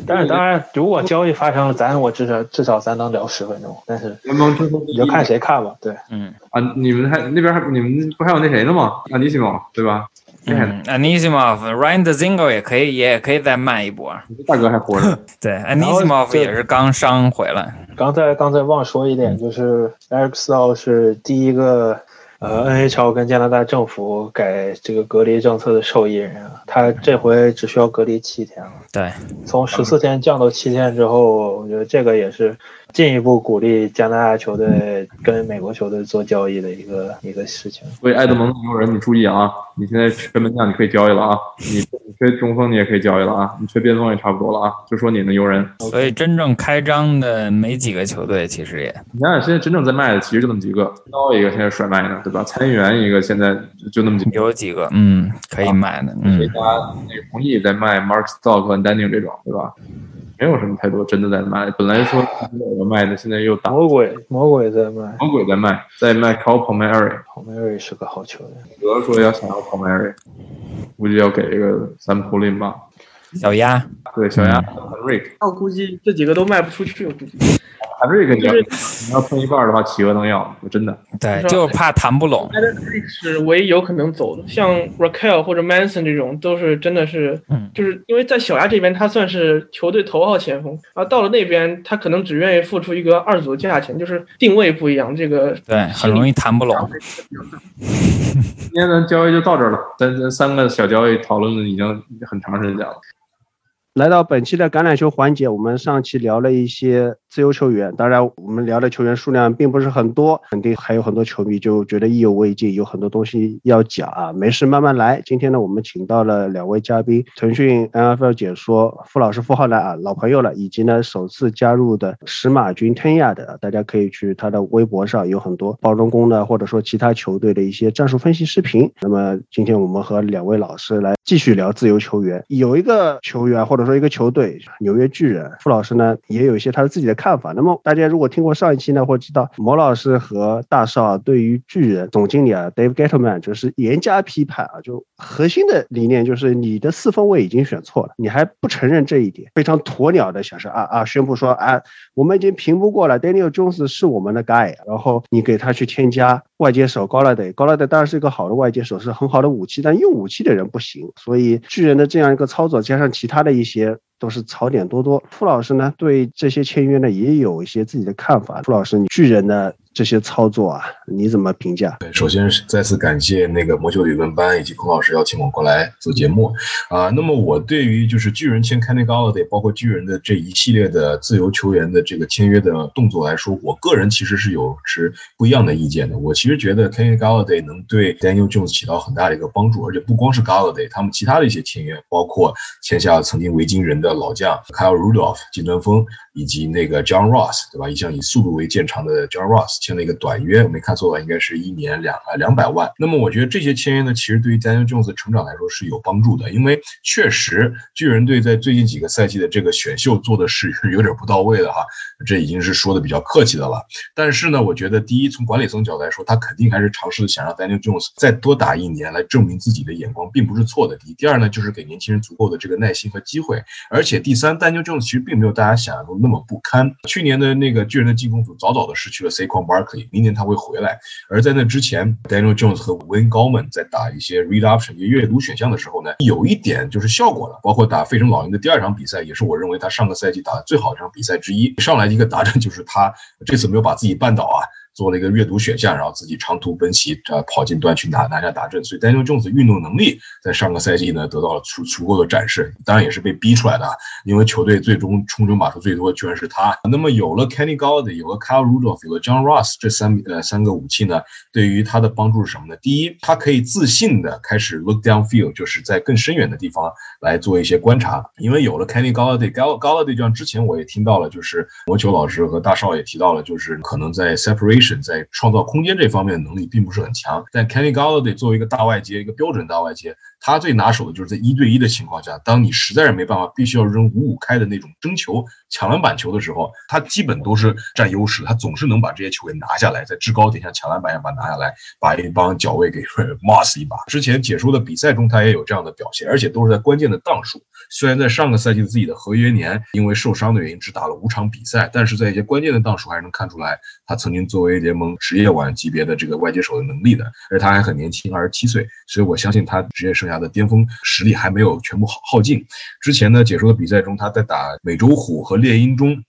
但是当然，如果交易发生了，咱我至少至少咱能聊十分钟。但是联盟之后你就看谁看吧。对，嗯啊，你们还那边还你们不还有那谁呢吗？安尼西莫对吧？嗯 Anisimov、Ryan Dzingel 也可以，也可以再慢一波。大哥还活着。对，Anisimov 也是刚伤回来。刚才刚才忘说一点，就是 Eric Staal 是第一个呃 NHL 跟加拿大政府改这个隔离政策的受益人啊。他这回只需要隔离七天了。对，从十四天降到七天之后，我觉得这个也是进一步鼓励加拿大球队跟美国球队做交易的一个一个事情。所以埃德蒙有人，你注意啊！你现在缺门将，你可以交易了啊！你你缺中锋，你也可以交易了啊！你缺边锋也差不多了啊！就说你的游人。所以真正开张的没几个球队，其实也。你想想，现在真正在卖的其实就那么几个，高一个现在甩卖呢，对吧？参议员一个现在就那么几个，有几个嗯可以卖的，嗯。这家那个弘毅在卖 Mark Stock 和 Danning 这种，对吧？没有什么太多真的在卖，本来说有卖的，现在又打魔鬼，魔鬼在卖，魔鬼在卖，在卖 Palmieri。Palmieri 是个好球员，德说要想要 Palmieri，估计要给一个三普林吧。小鸭，对小鸭嗯 Rick，我估计这几个都卖不出去，我估计。Rick 你要你要分一半的话，企鹅能要，我真的。对，就是怕谈不拢。是唯一有可能走的，像 Raquel 或者 Manson 这种，都是真的是，嗯，就是因为在小鸭这边，他算是球队头号前锋，而到了那边，他可能只愿意付出一个二组的价钱，就是定位不一样，这个对很容易谈不拢。今天咱交易就到这儿了，咱咱三个小交易讨论的已经很长时间了。来到本期的橄榄球环节，我们上期聊了一些自由球员，当然我们聊的球员数量并不是很多，肯定还有很多球迷就觉得意犹未尽，有很多东西要讲啊，没事慢慢来。今天呢，我们请到了两位嘉宾，腾讯 NFL 解说傅老师傅浩南啊，老朋友了，以及呢首次加入的石马军天亚的，大家可以去他的微博上有很多包装工的或者说其他球队的一些战术分析视频。那么今天我们和两位老师来继续聊自由球员，有一个球员或者。说一个球队纽约巨人，傅老师呢也有一些他的自己的看法。那么大家如果听过上一期呢，会知道毛老师和大少对于巨人总经理啊 Dave Gettleman 就是严加批判啊，就核心的理念就是你的四分位已经选错了，你还不承认这一点，非常鸵鸟的想说啊啊，宣布说啊，我们已经评估过了，Daniel Jones 是我们的 guy，然后你给他去添加外接手高拉德，高拉德当然是一个好的外接手，是很好的武器，但用武器的人不行，所以巨人的这样一个操作加上其他的一些。些都是槽点多多。傅老师呢，对这些签约呢也有一些自己的看法。傅老师，你巨人呢？这些操作啊，你怎么评价？对，首先是再次感谢那个魔球理论班以及孔老师邀请我过来做节目啊。那么我对于就是巨人签 Kenny Galladay，包括巨人的这一系列的自由球员的这个签约的动作来说，我个人其实是有持不一样的意见的。我其实觉得 Kenny Galladay 能对 Daniel Jones 起到很大的一个帮助，而且不光是 gala day 他们其他的一些签约，包括签下曾经维京人的老将 Kyle Rudolph 金端峰，以及那个 John Ross，对吧？一向以速度为见长的 John Ross。签了一个短约，我没看错的话，应该是一年两呃两百万。那么我觉得这些签约呢，其实对于 Daniel Jones 成长来说是有帮助的，因为确实巨人队在最近几个赛季的这个选秀做的是有点不到位的哈，这已经是说的比较客气的了。但是呢，我觉得第一从管理层角度来说，他肯定还是尝试想让 Daniel Jones 再多打一年，来证明自己的眼光并不是错的。第一，第二呢，就是给年轻人足够的这个耐心和机会。而且第三，Daniel Jones 其实并没有大家想象中那么不堪。去年的那个巨人的进攻组早早的失去了 Saquon Barkley。明年他会回来，而在那之前，Daniel Jones 和 Wayne Goldman 在打一些 read option 阅读选项的时候呢，有一点就是效果了。包括打费城老鹰的第二场比赛，也是我认为他上个赛季打的最好的一场比赛之一。上来一个达阵就是他这次没有把自己绊倒啊。做了一个阅读选项，然后自己长途奔袭，呃，跑进端去拿拿下打阵，所以 Daniel Jones 运动能力在上个赛季呢得到了足足够的展示，当然也是被逼出来的，因为球队最终冲针码数最多居然是他。那么有了 Kenny Galladay，有了 Kyle Rudolph，有了 John Ross 这三呃三个武器呢，对于他的帮助是什么呢？第一，他可以自信的开始 look downfield，就是在更深远的地方来做一些观察，因为有了 Kenny Galladay，Galladay 就像之前我也听到了，就是魔球老师和大少也提到了，就是可能在 separation。在创造空间这方面的能力并不是很强，但 Kenny Galladay 作为一个大外接，一个标准大外接。他最拿手的就是在一对一的情况下，当你实在是没办法，必须要扔五五开的那种争球、抢篮板球的时候，他基本都是占优势，他总是能把这些球给拿下来，在制高点像抢篮板一样把拿下来，把一帮脚位给 moss 一把。之前解说的比赛中，他也有这样的表现，而且都是在关键的档数。虽然在上个赛季自己的合约年因为受伤的原因只打了五场比赛，但是在一些关键的档数还是能看出来他曾经作为联盟职业碗级别的这个外接手的能力的。而且他还很年轻，二十七岁，所以我相信他职业生涯。他的巅峰实力还没有全部耗耗尽。之前呢，解说的比赛中，他在打美洲虎和猎鹰中。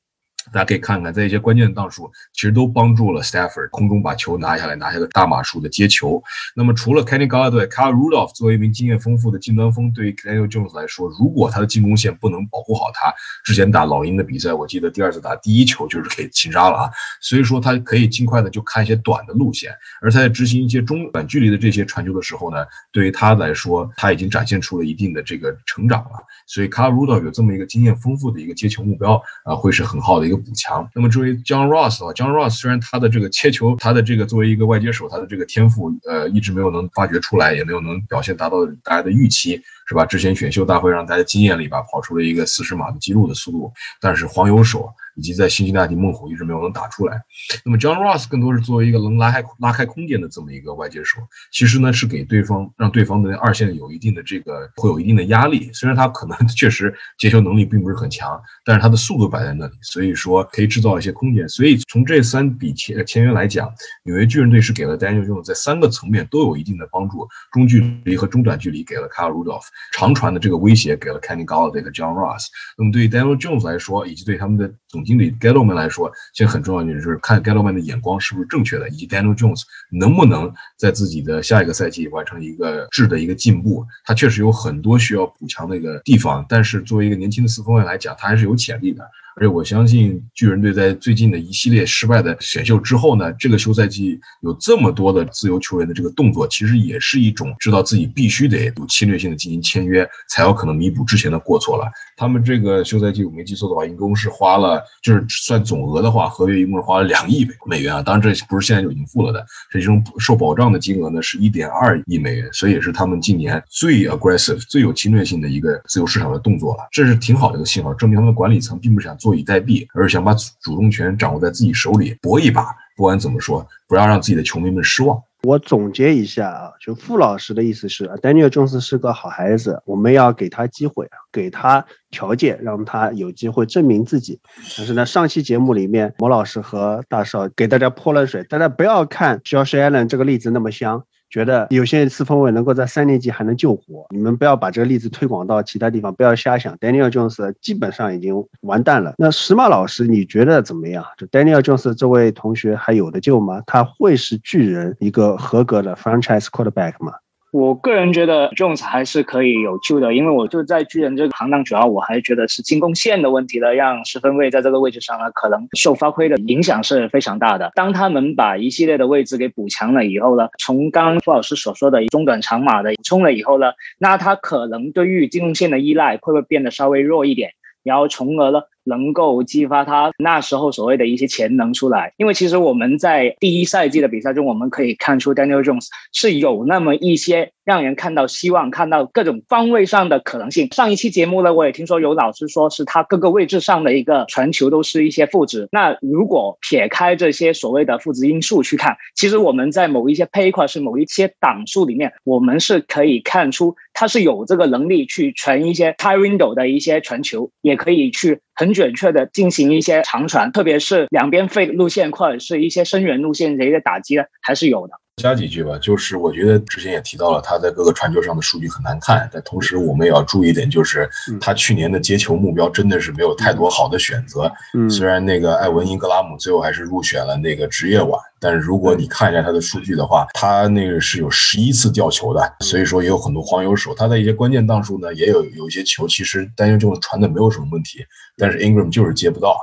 大家可以看看，在一些关键的档数，其实都帮助了 Stafford 空中把球拿下来，拿下个大码数的接球。那么除了 Kenny Galladay、Kyle Rudolph 作为一名经验丰富的近端锋，对于 Daniel Jones 来说，如果他的进攻线不能保护好他，之前打老鹰的比赛，我记得第二次打第一球就是给擒杀了啊。所以说他可以尽快的就看一些短的路线，而他在执行一些中短距离的这些传球的时候呢，对于他来说，他已经展现出了一定的这个成长了。所以 Carl Rudolph 有这么一个经验丰富的一个接球目标啊，会是很好的一个。补强。那么，至于 John Ross 的话，John Ross 虽然他的这个切球，他的这个作为一个外接手，他的这个天赋，呃，一直没有能发掘出来，也没有能表现达到大家的预期。是吧？之前选秀大会让大家惊艳了一把，跑出了一个四十码的记录的速度，但是黄油手以及在辛辛那提猛虎一直没有能打出来。那么 John Ross 更多是作为一个能拉开拉开空间的这么一个外接手，其实呢是给对方让对方的二线有一定的这个会有一定的压力。虽然他可能 确实接球能力并不是很强，但是他的速度摆在那里，所以说可以制造一些空间。所以从这三笔签签约来讲，纽约巨人队是给了 Daniel Jones 在三个层面都有一定的帮助，中距离和中短距离给了 Kyle Rudolph。长传的这个威胁给了 Kenny Galladay 和 John Ross。那么对于 Daniel Jones 来说，以及对他们的总经理 Gallman 来说，其实很重要就是看 Gallman 的眼光是不是正确的，以及 Daniel Jones 能不能在自己的下一个赛季完成一个质的一个进步。他确实有很多需要补强的一个地方，但是作为一个年轻的四分卫来讲，他还是有潜力的。而且我相信巨人队在最近的一系列失败的选秀之后呢，这个休赛季有这么多的自由球员的这个动作，其实也是一种知道自己必须得有侵略性的进行签约，才有可能弥补之前的过错了。他们这个休赛季我没记错的话，一共是花了，就是算总额的话，合约一共是花了两亿美元啊。当然这不是现在就已经付了的，这种受保障的金额呢是一点二亿美元，所以也是他们今年最 aggressive、最有侵略性的一个自由市场的动作了。这是挺好的一个信号，证明他们管理层并不想坐以待毙，而是想把主动权掌握在自己手里，搏一把。不管怎么说，不要让自己的球迷们失望。我总结一下啊，就傅老师的意思是，Daniel Jones 是个好孩子，我们要给他机会，给他条件，让他有机会证明自己。但是呢，上期节目里面，莫老师和大少给大家泼冷水，大家不要看 Josh Allen 这个例子那么香。觉得有些四分卫能够在三年级还能救活，你们不要把这个例子推广到其他地方，不要瞎想。Daniel Jones 基本上已经完蛋了。那石马老师，你觉得怎么样？就 Daniel Jones 这位同学还有的救吗？他会是巨人一个合格的 franchise quarterback 吗？我个人觉得 Jones 还是可以有救的，因为我就在巨人这个行当，主要我还觉得是进攻线的问题呢，让十分位在这个位置上呢，可能受发挥的影响是非常大的。当他们把一系列的位置给补强了以后呢，从刚刚傅老师所说的中短长码的冲了以后呢，那他可能对于进攻线的依赖会不会变得稍微弱一点？然后从而呢？能够激发他那时候所谓的一些潜能出来，因为其实我们在第一赛季的比赛中，我们可以看出 Daniel Jones 是有那么一些让人看到希望、看到各种方位上的可能性。上一期节目呢，我也听说有老师说是他各个位置上的一个传球都是一些负值。那如果撇开这些所谓的负值因素去看，其实我们在某一些 p a y 是某一些档数里面，我们是可以看出他是有这个能力去传一些 tie window 的一些传球，也可以去。很准确的进行一些长传，特别是两边费路线或者是一些深远路线的一个打击呢，还是有的。加几句吧，就是我觉得之前也提到了他在各个传球上的数据很难看，但同时我们也要注意一点，就是他去年的接球目标真的是没有太多好的选择。虽然那个艾文英格拉姆最后还是入选了那个职业碗，但是如果你看一下他的数据的话，他那个是有十一次吊球的，所以说也有很多黄油手。他在一些关键档数呢，也有有一些球其实担忧这种传的没有什么问题，但是 Ingram 就是接不到。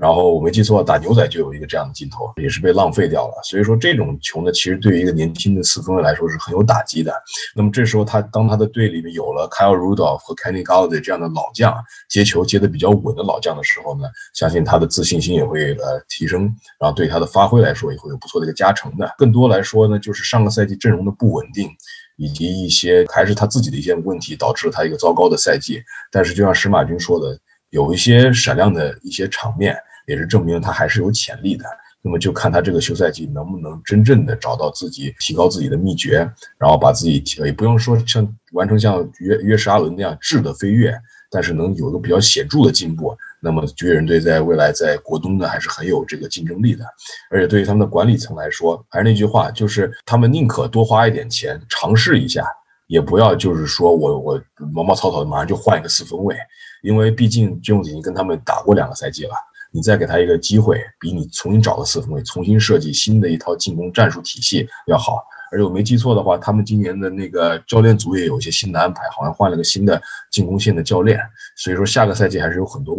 然后我没记错，打牛仔就有一个这样的镜头，也是被浪费掉了。所以说这种球呢，其实对于一个年轻的四分卫来说是很有打击的。那么这时候他当他的队里面有了 Kyle Rudolph 和 Kenny Galli 这样的老将，接球接的比较稳的老将的时候呢，相信他的自信心也会呃提升，然后对他的发挥来说也会有不错的一个加成的。更多来说呢，就是上个赛季阵容的不稳定，以及一些还是他自己的一些问题，导致了他一个糟糕的赛季。但是就像石马军说的。有一些闪亮的一些场面，也是证明他还是有潜力的。那么就看他这个休赛季能不能真正的找到自己提高自己的秘诀，然后把自己也不用说像完成像约约什阿伦那样质的飞跃，但是能有一个比较显著的进步。那么巨人队在未来在国东呢还是很有这个竞争力的。而且对于他们的管理层来说，还是那句话，就是他们宁可多花一点钱尝试一下，也不要就是说我我毛毛草草的马上就换一个四分卫。因为毕竟金融已经跟他们打过两个赛季了，你再给他一个机会，比你重新找个四分卫、重新设计新的一套进攻战术体系要好。而且我没记错的话，他们今年的那个教练组也有一些新的安排，好像换了个新的进攻线的教练。所以说下个赛季还是有很多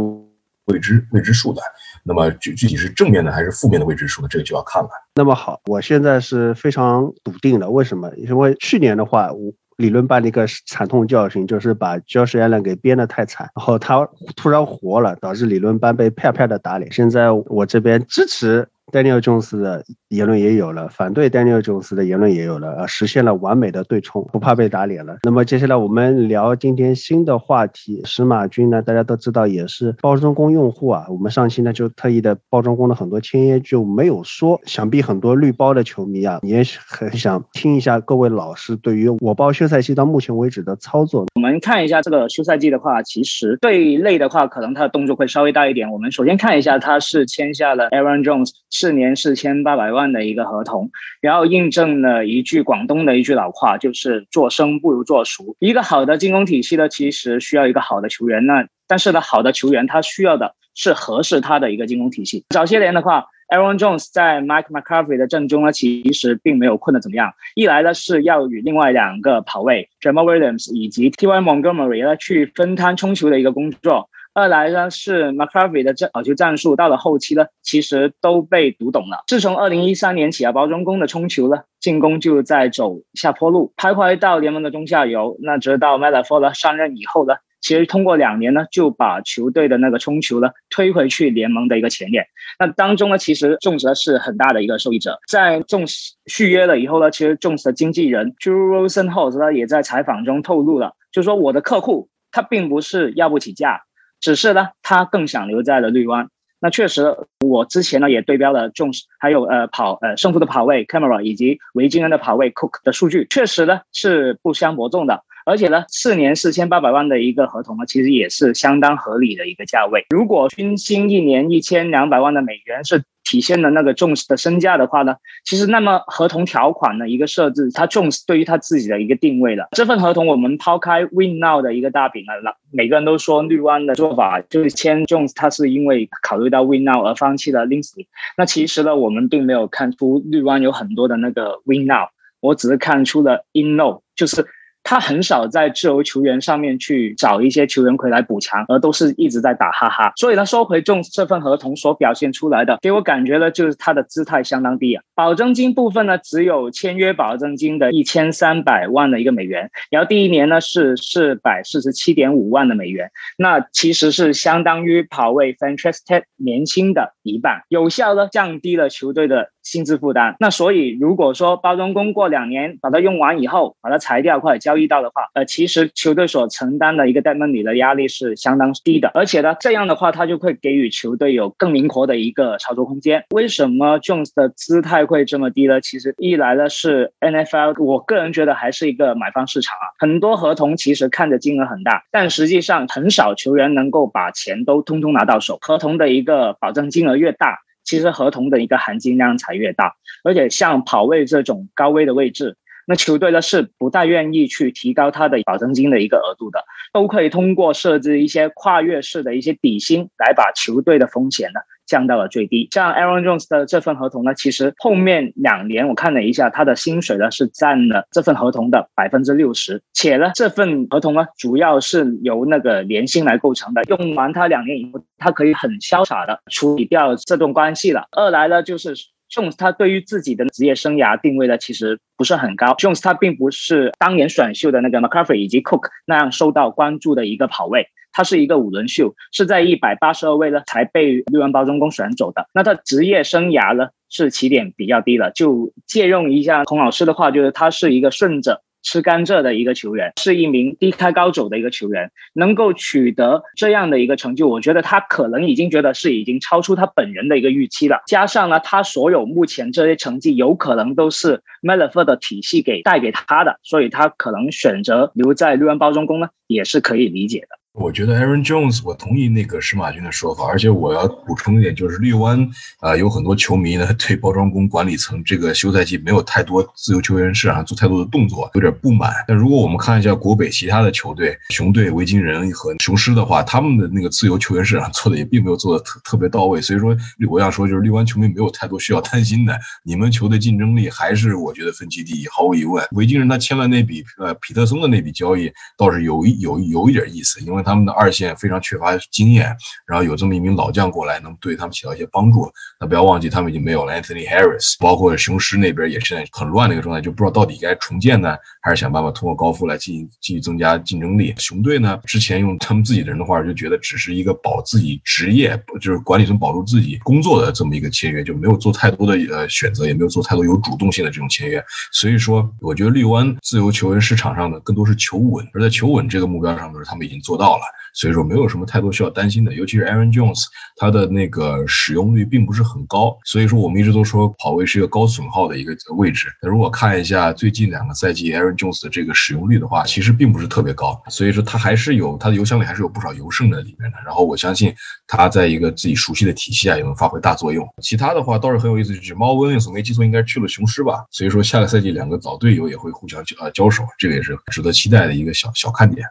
未知未知数的。那么具具体是正面的还是负面的未知数呢？这个就要看了。那么好，我现在是非常笃定的。为什么？因为去年的话，我。理论班的一个惨痛教训就是把 Josh Allen 给编得太惨，然后他突然活了，导致理论班被啪啪的打脸。现在我这边支持。Daniel Jones 的言论也有了，反对 Daniel Jones 的言论也有了，呃，实现了完美的对冲，不怕被打脸了。那么接下来我们聊今天新的话题，石马军呢，大家都知道也是包装工用户啊。我们上期呢就特意的包装工的很多签约就没有说，想必很多绿包的球迷啊也很想听一下各位老师对于我包休赛期到目前为止的操作。我们看一下这个休赛季的话，其实对内的话，可能他的动作会稍微大一点。我们首先看一下，他是签下了 Aaron Jones。四年四千八百万的一个合同，然后印证了一句广东的一句老话，就是做生不如做熟。一个好的进攻体系呢，其实需要一个好的球员，那但是呢，好的球员他需要的是合适他的一个进攻体系。早些年的话，Aaron Jones 在 Mike McCarthy 的阵中呢，其实并没有困得怎么样。一来呢是要与另外两个跑位 Jamal Williams 以及 T.Y. Montgomery 呢去分摊冲球的一个工作。二来呢是 McCarthy 的这跑球战术，到了后期呢，其实都被读懂了。自从二零一三年起啊，包装工的冲球呢，进攻就在走下坡路，徘徊到联盟的中下游。那直到 m e l a f o r 上任以后呢，其实通过两年呢，就把球队的那个冲球呢推回去联盟的一个前列。那当中呢，其实重则是很大的一个受益者。在重续约了以后呢，其实重则的经纪人 Drew Rosenhaus 呢，也在采访中透露了，就说我的客户他并不是要不起价。只是呢，他更想留在了绿湾。那确实，我之前呢也对标了重还有呃跑呃胜负的跑位 Camera 以及维京恩的跑位 Cook 的数据，确实呢是不相伯仲的。而且呢，四年四千八百万的一个合同呢，其实也是相当合理的一个价位。如果军薪一年一千两百万的美元是。体现了那个 Jones 的身价的话呢，其实那么合同条款的一个设置，他 Jones 对于他自己的一个定位了。这份合同我们抛开 Win Now 的一个大饼啊，那每个人都说绿湾的做法就是签 Jones，他是因为考虑到 Win Now 而放弃了 Lindsay。那其实呢，我们并没有看出绿湾有很多的那个 Win Now，我只是看出了 In No，就是。他很少在自由球员上面去找一些球员回来补强，而都是一直在打哈哈。所以呢，收回中这份合同所表现出来的，给我感觉呢，就是他的姿态相当低啊。保证金部分呢，只有签约保证金的一千三百万的一个美元，然后第一年呢是四百四十七点五万的美元，那其实是相当于跑位 Fantastic 年薪的一半，有效的降低了球队的。薪资负担，那所以如果说包装工过两年把它用完以后，把它裁掉或者交易到的话，呃，其实球队所承担的一个 demon 里的压力是相当低的，而且呢，这样的话他就会给予球队有更灵活的一个操作空间。为什么 Jones 的姿态会这么低呢？其实一来呢是 NFL，我个人觉得还是一个买方市场啊，很多合同其实看着金额很大，但实际上很少球员能够把钱都通通拿到手，合同的一个保证金额越大。其实合同的一个含金量才越大，而且像跑位这种高危的位置，那球队呢是不太愿意去提高他的保证金的一个额度的，都可以通过设置一些跨越式的一些底薪来把球队的风险呢。降到了最低。像 Aaron Jones 的这份合同呢，其实后面两年我看了一下，他的薪水呢是占了这份合同的百分之六十，且呢这份合同呢主要是由那个年薪来构成的。用完他两年以后，他可以很潇洒的处理掉这段关系了。二来呢，就是 Jones 他对于自己的职业生涯定位呢其实不是很高。Jones 他并不是当年选秀的那个 McCarthy 以及 Cook 那样受到关注的一个跑位。他是一个五轮秀，是在一百八十二位呢才被绿湾包装工选走的。那他职业生涯呢是起点比较低的，就借用一下孔老师的话，就是他是一个顺着吃甘蔗的一个球员，是一名低开高走的一个球员。能够取得这样的一个成就，我觉得他可能已经觉得是已经超出他本人的一个预期了。加上呢，他所有目前这些成绩有可能都是 m e l f o r 的体系给带给他的，所以他可能选择留在绿湾包装工呢，也是可以理解的。我觉得 Aaron Jones，我同意那个石马军的说法，而且我要补充一点，就是绿湾啊，有很多球迷呢对包装工管理层这个休赛季没有太多自由球员市场做太多的动作，有点不满。但如果我们看一下国北其他的球队，熊队、维京人和雄狮的话，他们的那个自由球员市场做的也并没有做的特特别到位。所以说，我想说就是绿湾球迷没有太多需要担心的，你们球队竞争力还是我觉得分期第一，毫无疑问。维京人他签了那笔呃皮特松的那笔交易，倒是有一有有一点意思，因为他们的二线非常缺乏经验，然后有这么一名老将过来，能对他们起到一些帮助。那不要忘记，他们已经没有了 Anthony Harris，包括雄狮那边也现在很乱的一个状态，就不知道到底该重建呢，还是想办法通过高富来进行继续增加竞争力。熊队呢，之前用他们自己的人的话，就觉得只是一个保自己职业，就是管理层保住自己工作的这么一个签约，就没有做太多的呃选择，也没有做太多有主动性的这种签约。所以说，我觉得绿湾自由球员市场上的更多是求稳，而在求稳这个目标上面，他们已经做到了。所以说没有什么太多需要担心的，尤其是 Aaron Jones，他的那个使用率并不是很高，所以说我们一直都说跑位是一个高损耗的一个位置。那如果看一下最近两个赛季 Aaron Jones 的这个使用率的话，其实并不是特别高，所以说他还是有他的油箱里还是有不少油剩在里面的。然后我相信他在一个自己熟悉的体系下也能发挥大作用。其他的话倒是很有意思，就是猫温斯没记错应该去了雄狮吧，所以说下个赛季两个老队友也会互相呃交手，这个也是值得期待的一个小小看点。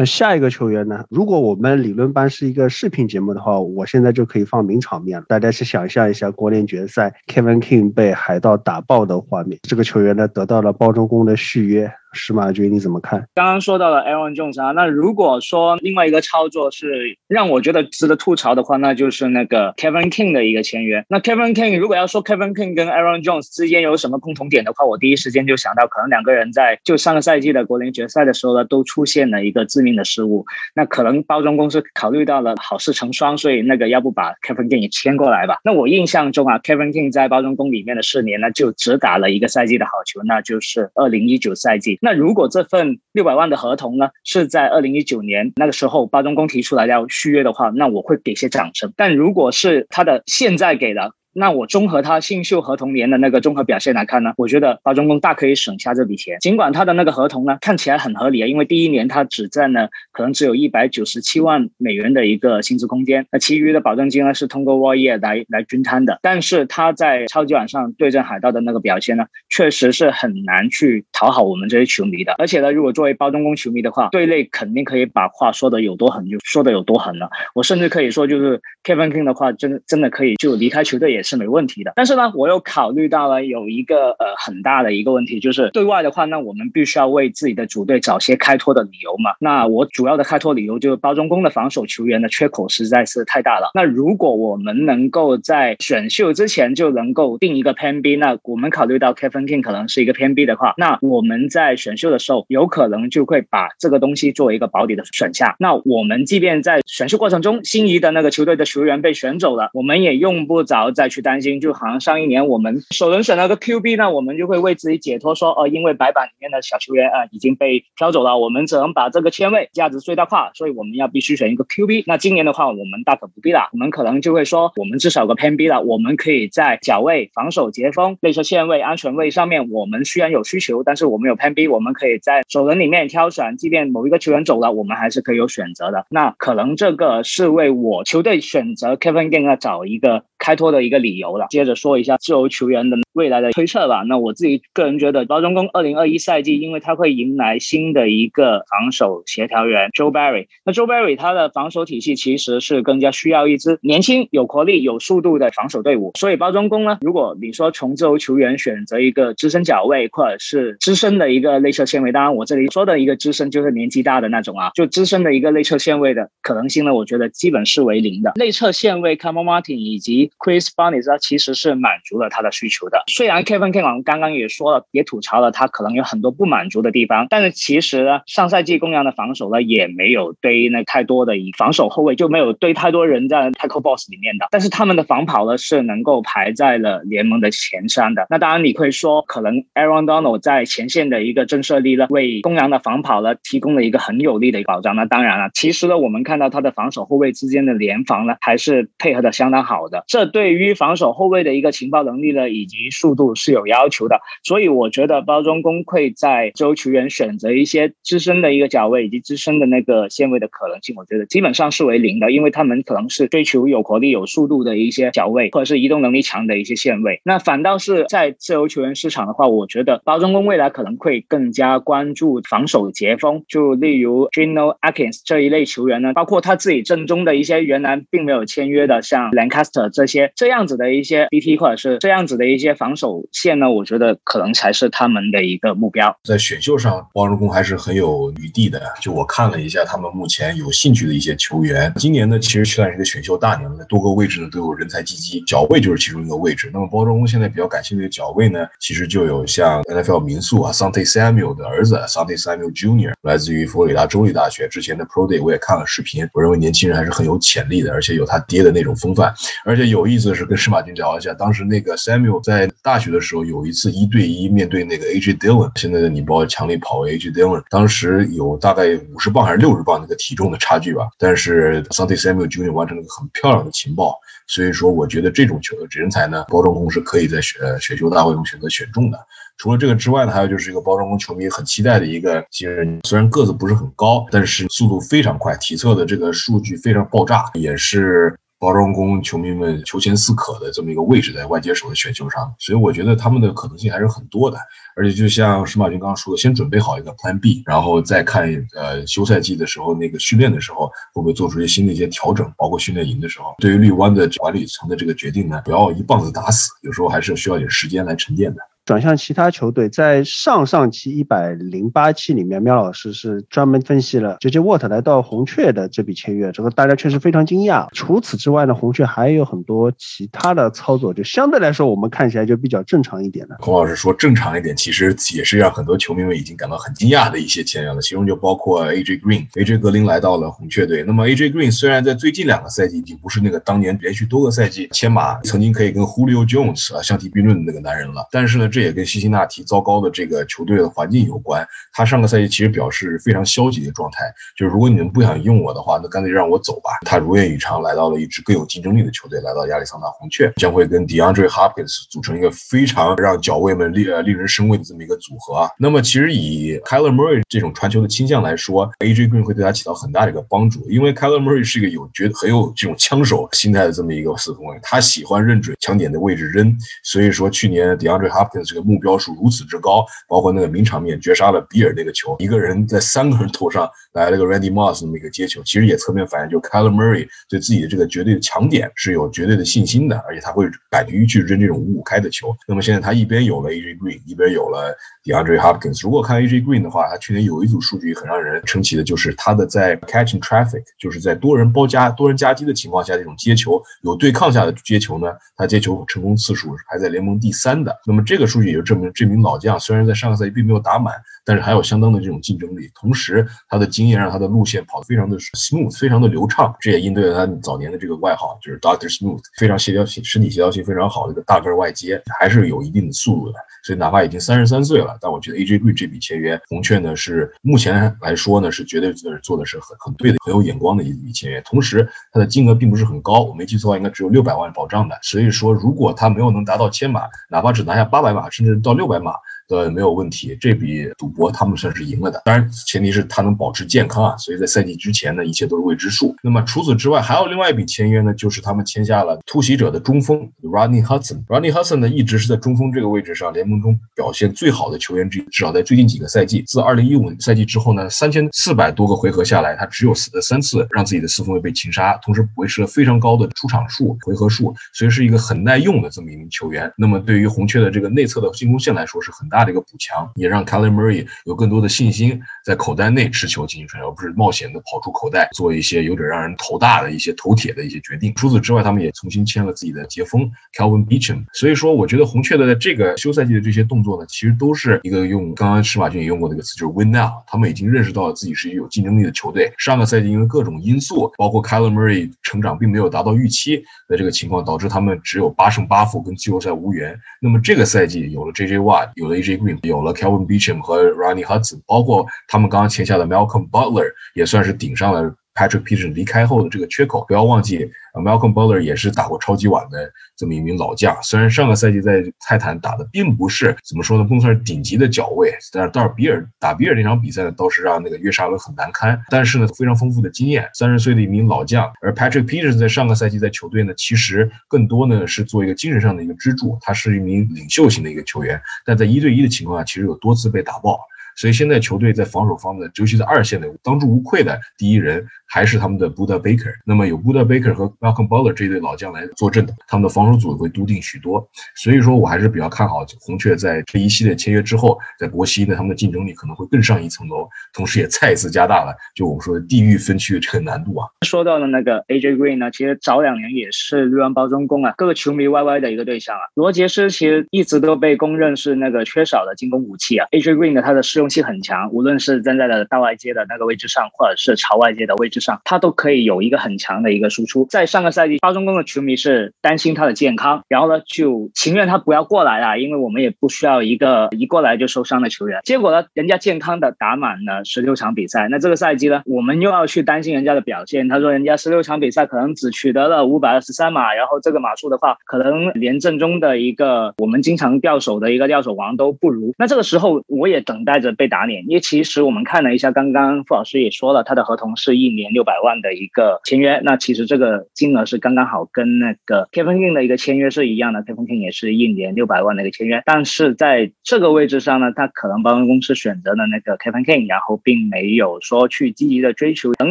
那下一个球员呢？如果我们理论班是一个视频节目的话，我现在就可以放名场面了。大家去想象一下国联决赛，Kevin King 被海盗打爆的画面。这个球员呢，得到了包装工的续约。石马军你怎么看？刚刚说到了 Aaron Jones 啊，那如果说另外一个操作是让我觉得值得吐槽的话，那就是那个 Kevin King 的一个签约。那 Kevin King 如果要说 Kevin King 跟 Aaron Jones 之间有什么共同点的话，我第一时间就想到，可能两个人在就上个赛季的国联决赛的时候呢，都出现了一个致命的失误。那可能包装公司考虑到了好事成双，所以那个要不把 Kevin King 也签过来吧？那我印象中啊，Kevin King 在包装工里面的四年呢，就只打了一个赛季的好球，那就是二零一九赛季。那如果这份六百万的合同呢，是在二零一九年那个时候包装工提出来要续约的话，那我会给些掌声。但如果是他的现在给的，那我综合他新秀合同年的那个综合表现来看呢，我觉得包装工大可以省下这笔钱。尽管他的那个合同呢看起来很合理啊，因为第一年他只占了可能只有一百九十七万美元的一个薪资空间，那其余的保证金呢是通过 w a y 来来均摊的。但是他在超级碗上对阵海盗的那个表现呢，确实是很难去讨好我们这些球迷的。而且呢，如果作为包装工球迷的话，队内肯定可以把话说的有多狠就说的有多狠了。我甚至可以说，就是 Kevin King 的话，真真的可以就离开球队也。是没问题的，但是呢，我又考虑到了有一个呃很大的一个问题，就是对外的话，那我们必须要为自己的主队找些开脱的理由嘛。那我主要的开脱理由就是包装工的防守球员的缺口实在是太大了。那如果我们能够在选秀之前就能够定一个偏 B，那我们考虑到 Kevin King 可能是一个偏 B 的话，那我们在选秀的时候有可能就会把这个东西作为一个保底的选项。那我们即便在选秀过程中心仪的那个球队的球员被选走了，我们也用不着在去。担心就好像上一年我们首轮选了个 QB，那我们就会为自己解脱说，哦，因为白板里面的小球员啊已经被飘走了，我们只能把这个签位价值最大化，所以我们要必须选一个 QB。那今年的话，我们大可不必了，我们可能就会说，我们至少有个偏 B 了，我们可以在脚位、防守、截锋、内侧线位、安全位上面，我们虽然有需求，但是我们有偏 B，我们可以在首轮里面挑选，即便某一个球员走了，我们还是可以有选择的。那可能这个是为我球队选择 Kevin Gang 找一个开拓的一个理由了。接着说一下自由球员的未来的推测吧。那我自己个人觉得，包装工二零二一赛季，因为他会迎来新的一个防守协调员 Joe Barry。那 Joe Barry 他的防守体系其实是更加需要一支年轻、有活力、有速度的防守队伍。所以包装工呢，如果你说从自由球员选择一个资深脚位，或者是资深的一个内侧线位，当然我这里说的一个资深就是年纪大的那种啊，就资深的一个内侧线位的可能性呢，我觉得基本是为零的。内侧线位 c a m e Martin 以及 Chris Barnes 他其实是满足了他的需求的。虽然 Kevin King 刚刚也说了，也吐槽了他可能有很多不满足的地方，但是其实呢，上赛季公羊的防守呢也没有堆那太多的以防守后卫就没有堆太多人在 Tackle Boss 里面的，但是他们的防跑呢是能够排在了联盟的前三的。那当然你会说，可能 Aaron Donald 在前线的一个震慑力呢，为公羊的防跑呢提供了一个很有力的保障。那当然了，其实呢，我们看到他的防守后卫之间的联防呢还是配合的相当好的，这对于防守后卫的一个情报能力呢以及速度是有要求的。所以我觉得包装工会在周球员选择一些资深的一个脚位以及资深的那个线位的可能性，我觉得基本上是为零的，因为他们可能是追求有活力、有速度的一些脚位，或者是移动能力强的一些线位。那反倒是在自由球员市场的话，我觉得包装工未来可能会更加关注防守截锋，就例如 Gino Atkins 这一类球员呢，包括他自己正中的一些原来并没有签约的，像 Lancaster 这些这样子的一些 BT 或者是这样子的一些防守线呢，我觉得可能才是他们的一个目标。在选秀上，包装工还是很有余地的。就我看了一下，他们目前有兴趣的一些球员，今年呢其实算是一个选秀大年了，多个位置呢都有人才济济，脚位就是其中一个位置。那么包装工现在比较感兴趣的脚位呢，其实就有像 NFL 民宿啊，Santy Samuel 的儿子 Santy Samuel Jr. 来自于佛罗里达州立大学，之前的 Pro Day 我也看了视频，我认为年轻人还是很有潜力的，而且有他爹的那种风范。而且有意思的是，跟施马军聊一下，当时那个 Samuel 在大学的时候有一次一对一面对那个 AJ Dillon，现在的你包强力跑 AJ Dillon，当时有大概五十磅还是六十磅那个体重的差距吧，但是 Santi Samuel Jr. 完成了一个很漂亮的情报，所以说我觉得这种球人才呢，包装工是可以在选选秀大会中选择选中的。除了这个之外呢，还有就是一个包装工球迷很期待的一个新人，虽然个子不是很高，但是速度非常快，体测的这个数据非常爆炸，也是包装工球迷们求贤似渴的这么一个位置在外接手的选秀上，所以我觉得他们的可能性还是很多的。而且就像石马军刚刚说的，先准备好一个 Plan B，然后再看呃休赛季的时候那个训练的时候会不会做出一些新的一些调整，包括训练营的时候，对于绿湾的管理层的这个决定呢，不要一棒子打死，有时候还是需要点时间来沉淀的。转向其他球队，在上上期一百零八期里面，喵老师是专门分析了 J.J. Watt 来到红雀的这笔签约，这个大家确实非常惊讶。除此之外呢，红雀还有很多其他的操作，就相对来说我们看起来就比较正常一点的。孔老师说正常一点，其实也是让很多球迷们已经感到很惊讶的一些签约了，其中就包括 A.J. Green，A.J. 格林来到了红雀队。那么 A.J. Green 虽然在最近两个赛季已经不是那个当年连续多个赛季签马曾经可以跟 Julio Jones 啊相提并论的那个男人了，但是呢，这这也跟辛辛那提。糟糕的这个球队的环境有关，他上个赛季其实表示非常消极的状态，就是如果你们不想用我的话，那干脆让我走吧。他如愿以偿来到了一支更有竞争力的球队，来到亚利桑那红雀，将会跟 DeAndre Hopkins 组成一个非常让脚位们令令人生畏的这么一个组合啊。那么其实以 Kyler Murray 这种传球的倾向来说，AJ Green 会对他起到很大的一个帮助，因为 Kyler Murray 是一个有觉很有这种枪手心态的这么一个四分卫，他喜欢认准强点的位置扔，所以说去年 DeAndre Hopkins 这个目标数如此之高，包括那个名场面绝杀了比尔那个球，一个人在三个人头上来了个 readymoss 那么一个接球，其实也侧面反映就 Kyler Murray 对自己的这个绝对的强点是有绝对的信心的，而且他会敢于去扔这种五五开的球。那么现在他一边有了 AJ Green，一边有了 DeAndre Hopkins。如果看 AJ Green 的话，他去年有一组数据很让人称奇的，就是他的在 catching traffic，就是在多人包夹、多人夹击的情况下，这种接球有对抗下的接球呢，他接球成功次数排在联盟第三的。那么这个数也就证明这名老将虽然在上个赛季并没有打满，但是还有相当的这种竞争力。同时，他的经验让他的路线跑得非常的 smooth，非常的流畅。这也应对了他早年的这个外号，就是 Doctor Smooth，非常协调性、身体协调性非常好的一个大个儿外接，还是有一定的速度的。所以哪怕已经三十三岁了，但我觉得 A J B 这笔签约，红雀呢是目前来说呢是绝对是做的是很很对的、很有眼光的一笔签约。同时，它的金额并不是很高，我没记错的话，应该只有六百万保障的。所以说，如果他没有能达到千码，哪怕只拿下八百码，甚至到六百码。呃，没有问题，这笔赌博他们算是赢了的。当然，前提是他能保持健康啊。所以在赛季之前呢，一切都是未知数。那么除此之外，还有另外一笔签约呢，就是他们签下了突袭者的中锋 Rodney Hudson。Rodney Hudson 呢，一直是在中锋这个位置上联盟中表现最好的球员之一。至少在最近几个赛季，自2015赛季之后呢，三千四百多个回合下来，他只有四三次让自己的四分卫被擒杀，同时维持了非常高的出场数、回合数，所以是一个很耐用的这么一名球员。那么对于红雀的这个内侧的进攻线来说，是很大大的一个补强。也让 Kyler Murray 有更多的信心，在口袋内持球进行传球，而不是冒险的跑出口袋，做一些有点让人头大的一些头铁的一些决定。除此之外，他们也重新签了自己的接锋 Calvin Beacham。所以说，我觉得红雀的这个休赛季的这些动作呢，其实都是一个用刚刚施马俊也用过的一个词，就是 Win Now。他们已经认识到了自己是一个有竞争力的球队。上个赛季因为各种因素，包括 Kyler Murray 成长并没有达到预期的这个情况，导致他们只有八胜八负，跟季后赛无缘。那么这个赛季有了 JJ Watt，有了一 J Green，有了 Calvin Beecham 和 Ronnie Hudson，包括他们刚刚签下的 Malcolm Butler，也算是顶上了 Patrick Peterson 离开后的这个缺口。不要忘记呃，Malcolm Butler 也是打过超级碗的这么一名老将。虽然上个赛季在泰坦打的并不是怎么说呢，不能算是顶级的脚位，但是到比尔打比尔那场比赛呢，倒是让那个约沙文很难堪。但是呢，非常丰富的经验，三十岁的一名老将。而 Patrick Peterson 在上个赛季在球队呢，其实更多呢是做一个精神上的一个支柱，他是一名领袖型的一个球员。但在一对一的情况下，其实有多次被打爆。所以现在球队在防守方面，尤其在二线的当之无愧的第一人，还是他们的 Buda Baker。那么有 Buda Baker 和 Malcolm Butler 这一对老将来坐镇的，他们的防守组会笃定许多。所以说我还是比较看好红雀在这一系列签约之后，在国西呢，他们的竞争力可能会更上一层楼，同时也再一次加大了就我们说的地域分区的这个难度啊。说到的那个 AJ Green 呢，其实早两年也是绿湾包装工啊，各个球迷 YY 的一个对象啊。罗杰斯其实一直都被公认是那个缺少的进攻武器啊。AJ Green 呢，他的适用动性很强，无论是站在了大外接的那个位置上，或者是朝外接的位置上，他都可以有一个很强的一个输出。在上个赛季，包中宫的球迷是担心他的健康，然后呢就情愿他不要过来了，因为我们也不需要一个一过来就受伤的球员。结果呢，人家健康的打满了十六场比赛，那这个赛季呢，我们又要去担心人家的表现。他说人家十六场比赛可能只取得了五百二十三码，然后这个码数的话，可能连正中的一个我们经常掉手的一个掉手王都不如。那这个时候我也等待着被打脸，因为其实我们看了一下，刚刚傅老师也说了，他的合同是一年六百万的一个签约，那其实这个金额是刚刚好跟那个 Kevin King 的一个签约是一样的，Kevin King 也是一年六百万的一个签约，但是在这个位置上呢，他可能保险公司选择了那个 Kevin King，然后并没有说去积极的追求能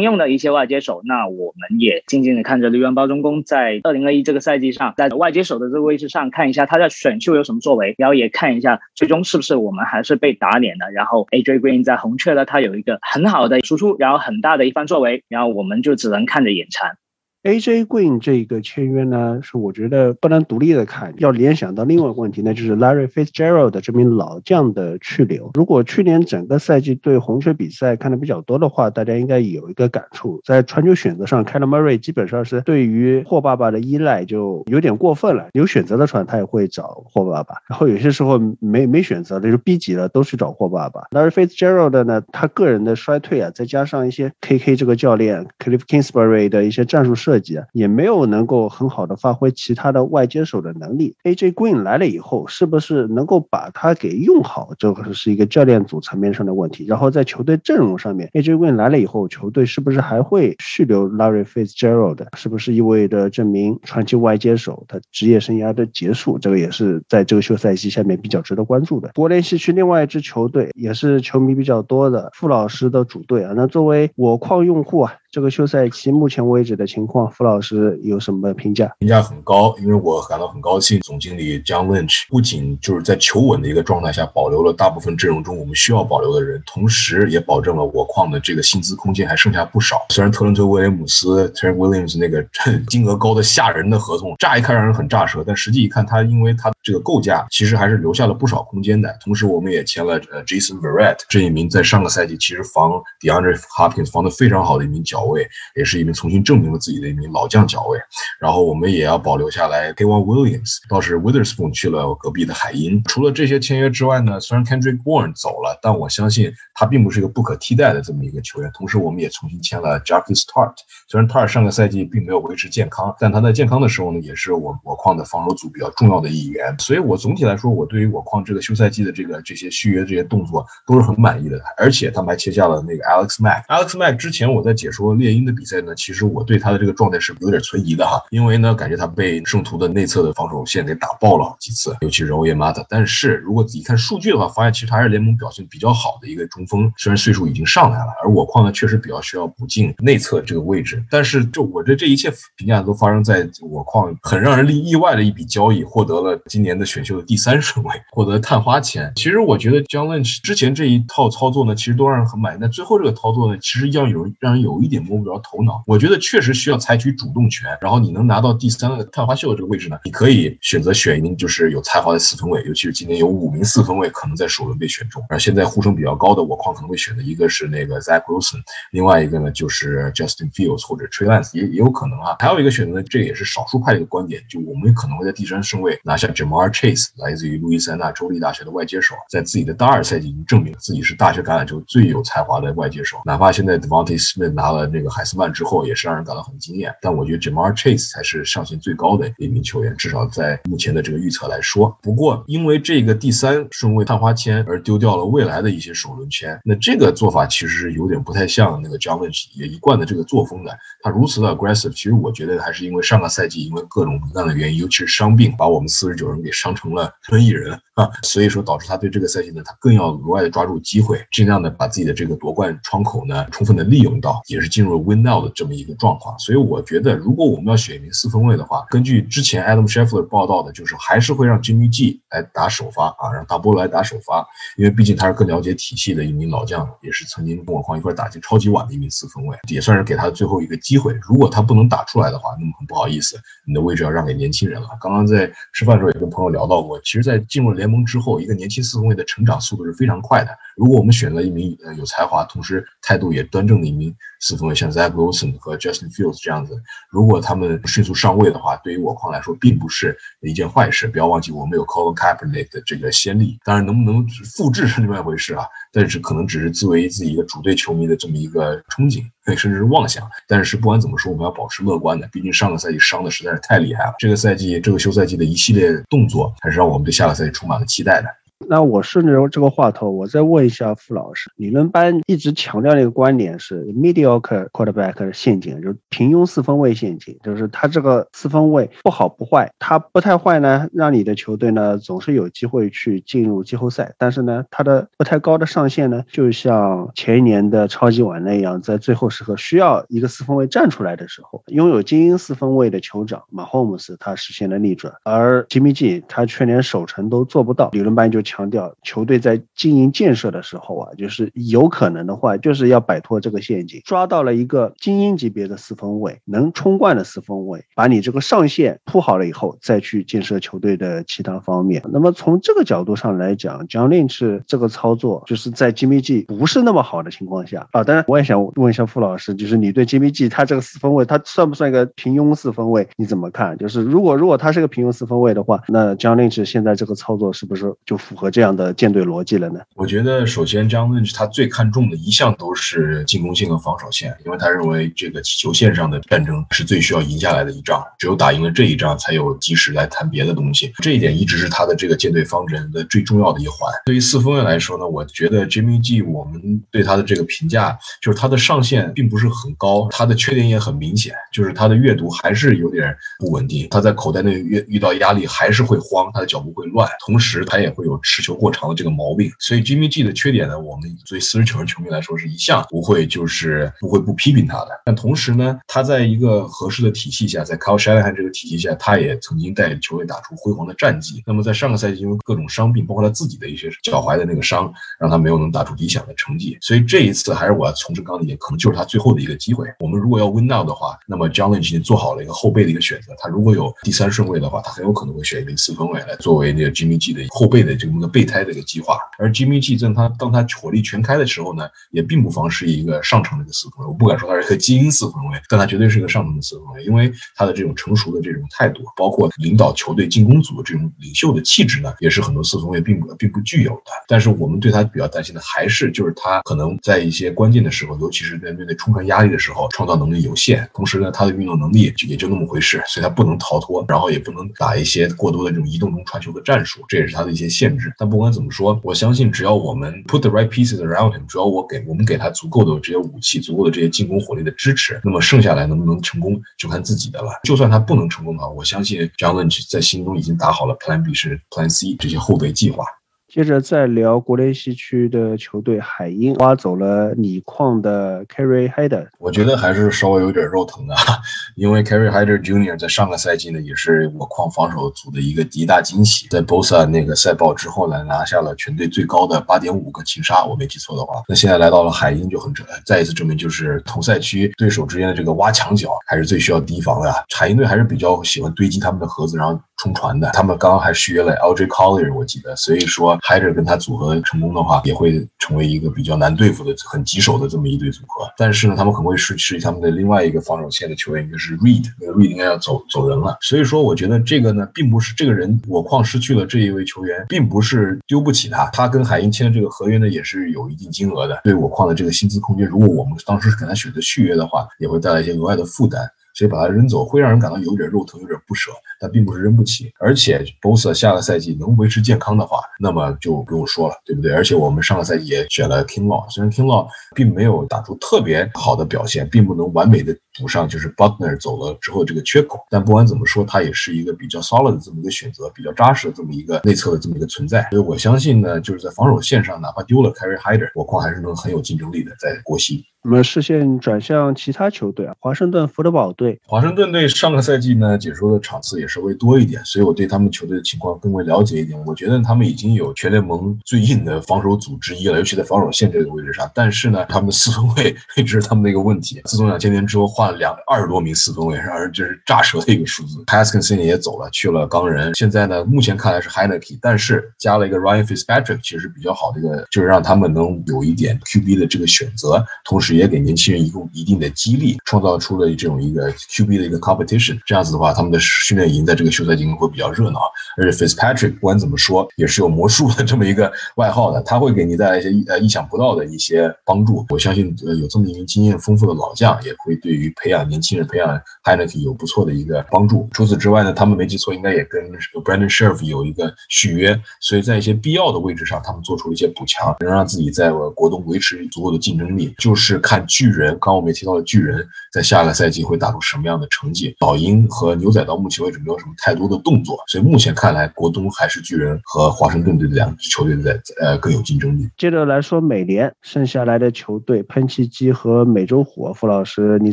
用的一些外接手，那我们也静静的看着绿湾包中工在二零二一这个赛季上，在外接手的这个位置上看一下他在选秀有什么作为，然后也看一下最终是不是我们还是被打脸了。然后然后 AJ Green 在红雀呢，他有一个很好的输出，然后很大的一番作为，然后我们就只能看着眼馋。AJ Green 这个签约呢，是我觉得不能独立的看，要联想到另外一个问题，那就是 Larry Fitzgerald 的这名老将的去留。如果去年整个赛季对红雀比赛看的比较多的话，大家应该有一个感触，在传球选择上 k e l l Murray 基本上是对于霍爸爸的依赖就有点过分了，有选择的传他也会找霍爸爸，然后有些时候没没选择的就逼急了都去找霍爸爸。Larry Fitzgerald 呢，他个人的衰退啊，再加上一些 KK 这个教练 Cliff Kingsbury 的一些战术设计啊，也没有能够很好的发挥其他的外接手的能力。AJ Green 来了以后，是不是能够把他给用好，这个是一个教练组层面上的问题。然后在球队阵容上面，AJ Green 来了以后，球队是不是还会续留 Larry Fitzgerald？是不是意味着证明传奇外接手他职业生涯的结束？这个也是在这个休赛期下面比较值得关注的。国联西区另外一支球队也是球迷比较多的傅老师的主队啊。那作为我矿用户啊。这个休赛期目前为止的情况，傅老师有什么评价？评价很高，因为我感到很高兴。总经理 John Lynch 不仅就是在求稳的一个状态下保留了大部分阵容中我们需要保留的人，同时也保证了我矿的这个薪资空间还剩下不少。虽然特伦特威廉姆斯 Trent Williams 那个 金额高的吓人的合同，乍一看让人很炸舌，但实际一看，他因为他这个构架其实还是留下了不少空间的。同时，我们也签了呃 Jason Verrett 这一名在上个赛季其实防 DeAndre Hopkins 防得非常好的一名角脚卫。也是一名重新证明了自己的一名老将脚卫，然后我们也要保留下来 k y Williams，倒是 Witherspoon 去了隔壁的海鹰。除了这些签约之外呢，虽然 Kendrick Bourne 走了，但我相信他并不是一个不可替代的这么一个球员。同时，我们也重新签了 Jackie Start 虽然 Tart 上个赛季并没有维持健康，但他在健康的时候呢，也是我我矿的防守组比较重要的一员。所以我总体来说，我对于我矿这个休赛季的这个这些续约这些动作都是很满意的。而且他们还签下了那个 Alex Mack，Alex Mack 之前我在解说猎鹰。的比赛呢，其实我对他的这个状态是有点存疑的哈，因为呢，感觉他被圣徒的内侧的防守线给打爆了好几次，尤其是欧耶马特。但是如果仔细看数据的话，发现其实他是联盟表现比较好的一个中锋，虽然岁数已经上来了，而我矿呢确实比较需要补进内侧这个位置。但是就我这这一切评价都发生在我矿很让人意外的一笔交易，获得了今年的选秀的第三顺位，获得探花签。其实我觉得 John Lynch 之前这一套操作呢，其实都让人很满意。但最后这个操作呢，其实要有让人有一点摸不着头脑。我觉得确实需要采取主动权，然后你能拿到第三个探花秀的这个位置呢，你可以选择选一名就是有才华的四分卫，尤其是今年有五名四分卫可能在首轮被选中，而现在呼声比较高的我矿可能会选择一个是那个 Zach Wilson，另外一个呢就是 Justin Fields 或者 Trey Lance 也也有可能啊，还有一个选择，这也是少数派的一个观点，就我们可能会在第三顺位拿下 Jamar Chase，来自于路易斯安那州立大学的外接手，在自己的大二赛季已经证明自己是大学橄榄球最有才华的外接手，哪怕现在 Devontae Smith 拿了那个海斯曼之后，也是让人感到很惊艳。但我觉得 Jamar Chase 才是上限最高的一名球员，至少在目前的这个预测来说。不过，因为这个第三顺位探花签而丢掉了未来的一些首轮签，那这个做法其实是有点不太像那个 John Lynch 也一贯的这个作风的。他如此的 aggressive，其实我觉得还是因为上个赛季因为各种各样的原因，尤其是伤病，把我们四十九人给伤成了轮椅人啊，所以说导致他对这个赛季呢，他更要额外的抓住机会，尽量的把自己的这个夺冠窗口呢，充分的利用到，也是进入了 win now 的这么一个状况。所以我觉得，如果我们要选一名四分卫的话，根据之前 Adam Schefter 报道的，就是还是会让 Jimmy G 来打首发啊，让大波来打首发，因为毕竟他是更了解体系的一名老将，也是曾经跟我矿一块打进超级碗的一名四分卫，也算是给他最后一个机会。如果他不能打出来的话，那么很不好意思，你的位置要让给年轻人了。刚刚在吃饭的时候也跟朋友聊到过，其实，在进入联联盟之后，一个年轻四分卫的成长速度是非常快的。如果我们选了一名呃有才华，同时态度也端正的一名四分卫，像 Zach Wilson 和 Justin Fields 这样子，如果他们迅速上位的话，对于我矿来说并不是一件坏事。不要忘记，我们有 Colin Kaepernick 的这个先例。当然，能不能复制是另外一回事啊。但是可能只是作为自己一个主队球迷的这么一个憧憬，甚至是妄想。但是不管怎么说，我们要保持乐观的。毕竟上个赛季伤的实在是太厉害了，这个赛季这个休赛季的一系列动作，还是让我们对下个赛季充满了期待的。那我顺着这个话头，我再问一下傅老师，理论班一直强调的一个观点是 mediocre quarterback 陷阱，就是平庸四分卫陷阱，就是他这个四分卫不好不坏，他不太坏呢，让你的球队呢总是有机会去进入季后赛，但是呢，他的不太高的上限呢，就像前一年的超级碗那样，在最后时刻需要一个四分卫站出来的时候，拥有精英四分卫的酋长马霍姆斯他实现了逆转，而吉米 G 他却连守城都做不到，理论班就。强调球队在经营建设的时候啊，就是有可能的话，就是要摆脱这个陷阱，抓到了一个精英级别的四分卫，能冲冠的四分卫，把你这个上限铺好了以后，再去建设球队的其他方面。那么从这个角度上来讲，John Lynch 这个操作，就是在 Jimmy G 不是那么好的情况下啊。当然，我也想问一下傅老师，就是你对 Jimmy G 他这个四分卫，他算不算一个平庸四分卫？你怎么看？就是如果如果他是个平庸四分卫的话，那 John Lynch 现在这个操作是不是就符？和这样的舰队逻辑了呢？我觉得，首先，John Lynch 他最看重的一项都是进攻线和防守线，因为他认为这个球线上的战争是最需要赢下来的一仗，只有打赢了这一仗，才有及时来谈别的东西。这一点一直是他的这个舰队方针的最重要的一环。对于四分卫来说呢，我觉得 Jimmy G 我们对他的这个评价就是他的上限并不是很高，他的缺点也很明显，就是他的阅读还是有点不稳定，他在口袋内遇遇到压力还是会慌，他的脚步会乱，同时他也会有。持球过长的这个毛病，所以 Jimmy G 的缺点呢，我们作为四十九人球迷来说，是一向不会就是不会不批评他的。但同时呢，他在一个合适的体系下，在 Kyle Shanahan 这个体系下，他也曾经带球队打出辉煌的战绩。那么在上个赛季，因为各种伤病，包括他自己的一些脚踝的那个伤，让他没有能打出理想的成绩。所以这一次，还是我要从事刚的一点，可能就是他最后的一个机会。我们如果要 win now 的话，那么 John Lynch 已经做好了一个后备的一个选择。他如果有第三顺位的话，他很有可能会选一名四分卫来作为那个 Jimmy G 的后备的这个。一个备胎的一个计划，而 Jimmy G 在他当他火力全开的时候呢，也并不妨是一个上乘的一个四分卫。我不敢说他是一个精英四分卫，但他绝对是一个上乘的四分卫，因为他的这种成熟的这种态度，包括领导球队进攻组的这种领袖的气质呢，也是很多四分卫并不并不具有的。但是我们对他比较担心的还是就是他可能在一些关键的时候，尤其是在面对冲传压力的时候，创造能力有限，同时呢，他的运动能力就也就那么回事，所以他不能逃脱，然后也不能打一些过多的这种移动中传球的战术，这也是他的一些限制。但不管怎么说。我相信，只要我们 put the right pieces around him，只要我给我们给他足够的这些武器，足够的这些进攻火力的支持，那么剩下来能不能成功就看自己的了。就算他不能成功的话，我相信 John Lynch 在心中已经打好了 Plan B 是 Plan C 这些后备计划。接着再聊国联西区的球队海鹰，挖走了锂矿的 Kerry Hyder，我觉得还是稍微有点肉疼的，因为 Kerry Hyder Junior 在上个赛季呢也是我矿防守组的一个极大惊喜，在 Bosa 那个赛报之后呢拿下了全队最高的八点五个擒杀，我没记错的话，那现在来到了海鹰就很再一次证明就是同赛区对手之间的这个挖墙脚还是最需要提防的，海鹰队还是比较喜欢堆积他们的盒子，然后。冲传的，他们刚刚还续约了 LJ Collier，我记得，所以说拍着跟他组合成功的话，也会成为一个比较难对付的、很棘手的这么一对组合。但是呢，他们可能会失去他们的另外一个防守线的球员，就是 Reed，那个 Reed 应该要走走人了。所以说，我觉得这个呢，并不是这个人我矿失去了这一位球员，并不是丢不起他。他跟海鹰签的这个合约呢，也是有一定金额的，对我矿的这个薪资空间，如果我们当时给他选择续约的话，也会带来一些额外的负担。所以把他扔走，会让人感到有点肉疼，有点不舍，但并不是扔不起。而且 Bosa 下个赛季能维持健康的话，那么就不用说了，对不对？而且我们上个赛季也选了 King Law，虽然 King Law 并没有打出特别好的表现，并不能完美的补上就是 Butner 走了之后这个缺口。但不管怎么说，他也是一个比较 solid 的这么一个选择，比较扎实的这么一个内侧的这么一个存在。所以我相信呢，就是在防守线上，哪怕丢了 Carry Hyder，我矿还是能很有竞争力的，在国西。我们视线转向其他球队啊，华盛顿福德堡队。华盛顿队上个赛季呢，解说的场次也稍微多一点，所以我对他们球队的情况更为了解一点。我觉得他们已经有全联盟最硬的防守组之一了，尤其在防守线这个位置上。但是呢，他们的四分卫 一直是他们的一个问题。自从两千年之后换两二十多名四分卫，让人就是炸舌的一个数字。Haskinson 也走了，去了钢人。现在呢，目前看来是 Heineke，但是加了一个 Ryan Fitzpatrick，其实比较好的一个，就是让他们能有一点 QB 的这个选择，同时也给年轻人一个一定的激励，创造出了这种一个 QB 的一个 competition。这样子的话，他们的训练营在这个休赛期会比较热闹。而且 Fitzpatrick 不管怎么说，也是有魔术的这么一个外号的，他会给你带来一些呃意想不到的一些帮助。我相信呃有这么一名经验丰富的老将，也会对于培养年轻人、培养 Heineke 有不错的一个帮助。除此之外呢，他们没记错，应该也跟 Brandon Sheriff 有一个续约，所以在一些必要的位置上，他们做出了一些补强，能让自己在国东维持足够的竞争力。就是看巨人，刚刚我们也提到了巨人在下个赛季会打出什么样的成绩。老鹰和牛仔到目前为止没有什么太多的动作，所以目前看来，国东还是巨人和华盛顿队的两支球队在呃更有竞争力。接着来说美联剩下来的球队，喷气机和美洲虎，傅老师你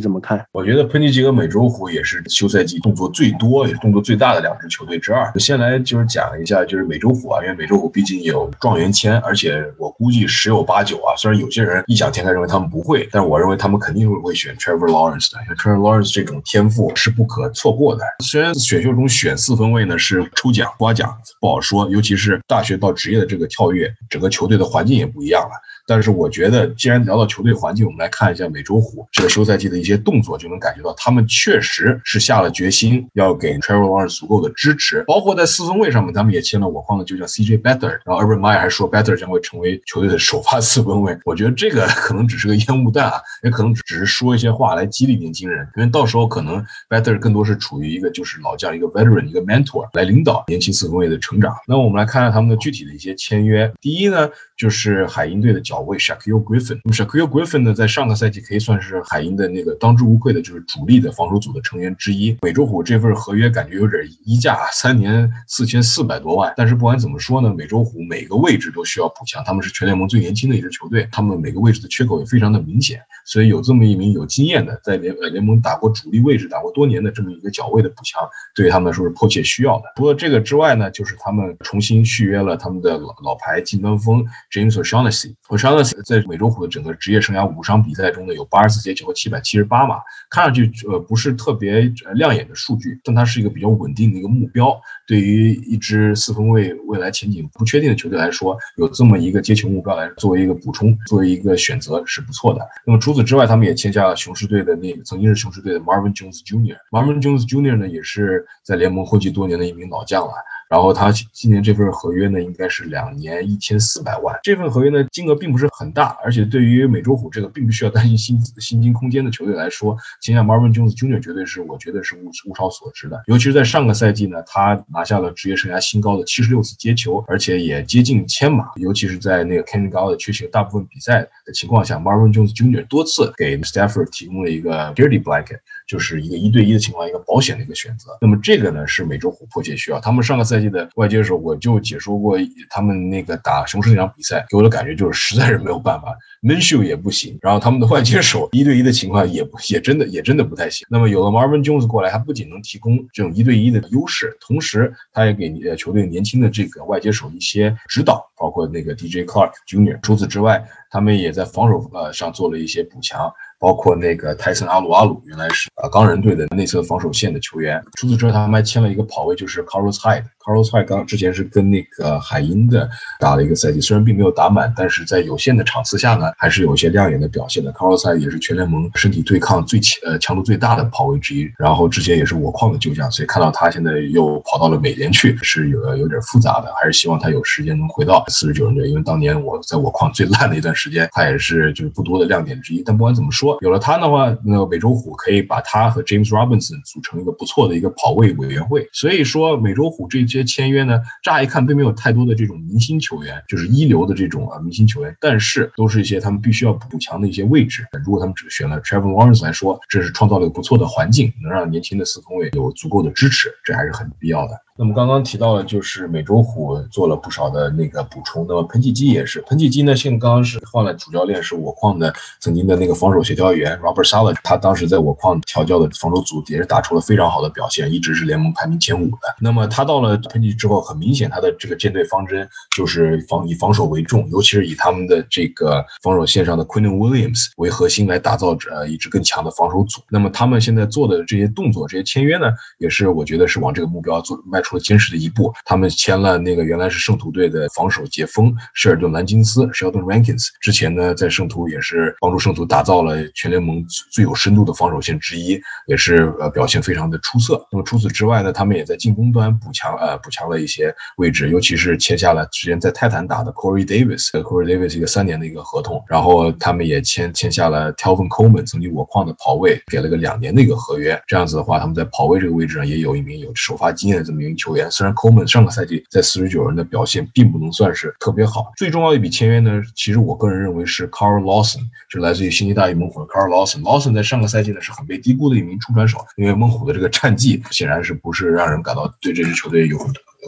怎么？我觉得喷气机和美洲虎也是休赛季动作最多也动作最大的两支球队之二。先来就是讲一下，就是美洲虎啊，因为美洲虎毕竟有状元签，而且我估计十有八九啊。虽然有些人异想天开认为他们不会，但是我认为他们肯定会选 Trevor Lawrence 的，因为 Trevor Lawrence 这种天赋是不可错过的。虽然选秀中选四分卫呢是抽奖刮奖不好说，尤其是大学到职业的这个跳跃，整个球队的环境也不一样了。但是我觉得，既然聊到球队环境，我们来看一下美洲虎这个休赛季的一些动作，就能感觉到他们确实是下了决心要给 trevor mars 足够的支持。包括在四分卫上面，他们也签了我框的就叫 CJ Better，然后 Urban Meyer 还说 Better 将会成为球队的首发四分卫。我觉得这个 可能只是个烟雾弹啊，也可能只是说一些话来激励年轻人，因为到时候可能 Better 更多是处于一个就是老将、一个 veteran、一个 mentor 来领导年轻四分卫的成长。那我们来看看他们的具体的一些签约。第一呢，就是海鹰队的脚卫 s h a q u i l Griffin。那么 s h a q u i l Griffin 呢，在上个赛季可以算是海鹰的那个当之无愧的，就是主力的防守组的成员之一。美洲虎这份合约感觉有点溢价，三年四千四百多万。但是不管怎么说呢，美洲虎每个位置都需要补强，他们是全联盟最年轻的一支球队，他们每个位置的缺口也非常的明显。所以有这么一名有经验的，在联呃联盟打过主力位置、打过多年的这么一个脚位的补强，对于他们说是迫切需要的。除了这个之外呢，就是他们重新续约了他们的老老牌进端锋 James O'Shaughnessy。O'Shaughnessy 在美洲虎的整个职业生涯五场比赛中呢，有八十四节球和七百七十八码，看上去呃不是特别亮眼的数据，但它是一个比较稳定的一个目标。对于一支四分卫未来前景不确定的球队来说，有这么一个接球目标来作为一个补充，作为一个选择是不错的。那么除此之外，他们也签下了雄狮队的那个曾经是雄狮队的 Marvin Jones Jr. Marvin Jones Jr. 呢，也是在联盟混迹多年的一名老将了。然后他今年这份合约呢，应该是两年一千四百万。这份合约呢，金额并不是很大，而且对于美洲虎这个并不需要担心薪薪金空间的球队来说，签下 Marvin Jones Jr. 绝对是我觉得是物物超所值的。尤其是在上个赛季呢，他拿下了职业生涯新高的七十六次接球，而且也接近千码。尤其是在那个 Kenny g a l l 缺席大部分比赛的情况下，Marvin Jones Jr. 多次给 Stafford 提供了一个 dirty blanket，就是一个一对一的情况，一个保险的一个选择。那么这个呢，是美洲虎迫切需要。他们上个赛季的外接手，我就解说过他们那个打雄狮那场比赛，赛给我的感觉就是实在是没有办法。门秀也不行，然后他们的外接手一对一的情况也不也真的也真的不太行。那么有了 Marvin Jones 过来，他不仅能提供这种一对一的优势，同时他也给呃球队年轻的这个外接手一些指导，包括那个 DJ Clark Jr. 除此之外，他们也在防守呃上做了一些补强。包括那个泰森阿鲁阿鲁，原来是呃钢人队的内侧防守线的球员。除此之外，他们还签了一个跑位，就是 Carlos Hyde。Carlos Hyde 刚之前是跟那个海鹰的打了一个赛季，虽然并没有打满，但是在有限的场次下呢，还是有一些亮眼的表现的。Carlos Hyde 也是全联盟身体对抗最强呃强度最大的跑位之一。然后之前也是我矿的旧将，所以看到他现在又跑到了美联去，是有有点复杂的。还是希望他有时间能回到四十九人队，因为当年我在我矿最烂的一段时间，他也是就是不多的亮点之一。但不管怎么说。有了他的话，那美洲虎可以把他和 James Robinson 组成一个不错的一个跑位委员会。所以说，美洲虎这些签约呢，乍一看并没有太多的这种明星球员，就是一流的这种啊明星球员，但是都是一些他们必须要补强的一些位置。如果他们只选了 Trevor Lawrence 来说，这是创造了一个不错的环境，能让年轻的四分卫有足够的支持，这还是很必要的。那么刚刚提到了，就是美洲虎做了不少的那个补充。那么喷气机也是，喷气机呢，现在刚刚是换了主教练，是我矿的曾经的那个防守协教员 Robert Sala，他当时在我矿调教的防守组也是打出了非常好的表现，一直是联盟排名前五的。那么他到了喷气之后，很明显他的这个舰队方针就是防以防守为重，尤其是以他们的这个防守线上的 Quinn Williams 为核心来打造着一支更强的防守组。那么他们现在做的这些动作、这些签约呢，也是我觉得是往这个目标做迈出了坚实的一步。他们签了那个原来是圣徒队的防守解锋舍尔顿·兰金斯 （Sheldon Rankins），之前呢在圣徒也是帮助圣徒打造了全联盟最有深度的防守线之一，也是呃表现非常的出色。那么除此之外呢，他们也在进攻端补强呃补强了一些位置，尤其是签下了之前在泰坦打的 Corey Davis，Corey Davis 一个三年的一个合同，然后他们也签签下了 Telvin Coleman，曾经我矿的跑位，给了个两年的一个合约。这样子的话，他们在跑位这个位置上也有一名有首发经验的这么一名球员。虽然 Coleman 上个赛季在四十九人的表现并不能算是特别好，最重要一笔签约呢，其实我个人认为是 Carl Lawson，是来自于悉尼大鱼猛虎的 Carl Lawson。Lawson 在上个赛季呢是很被低估的一名出传手，因为猛虎的这个战绩显然是不是让人感到对这支球队有。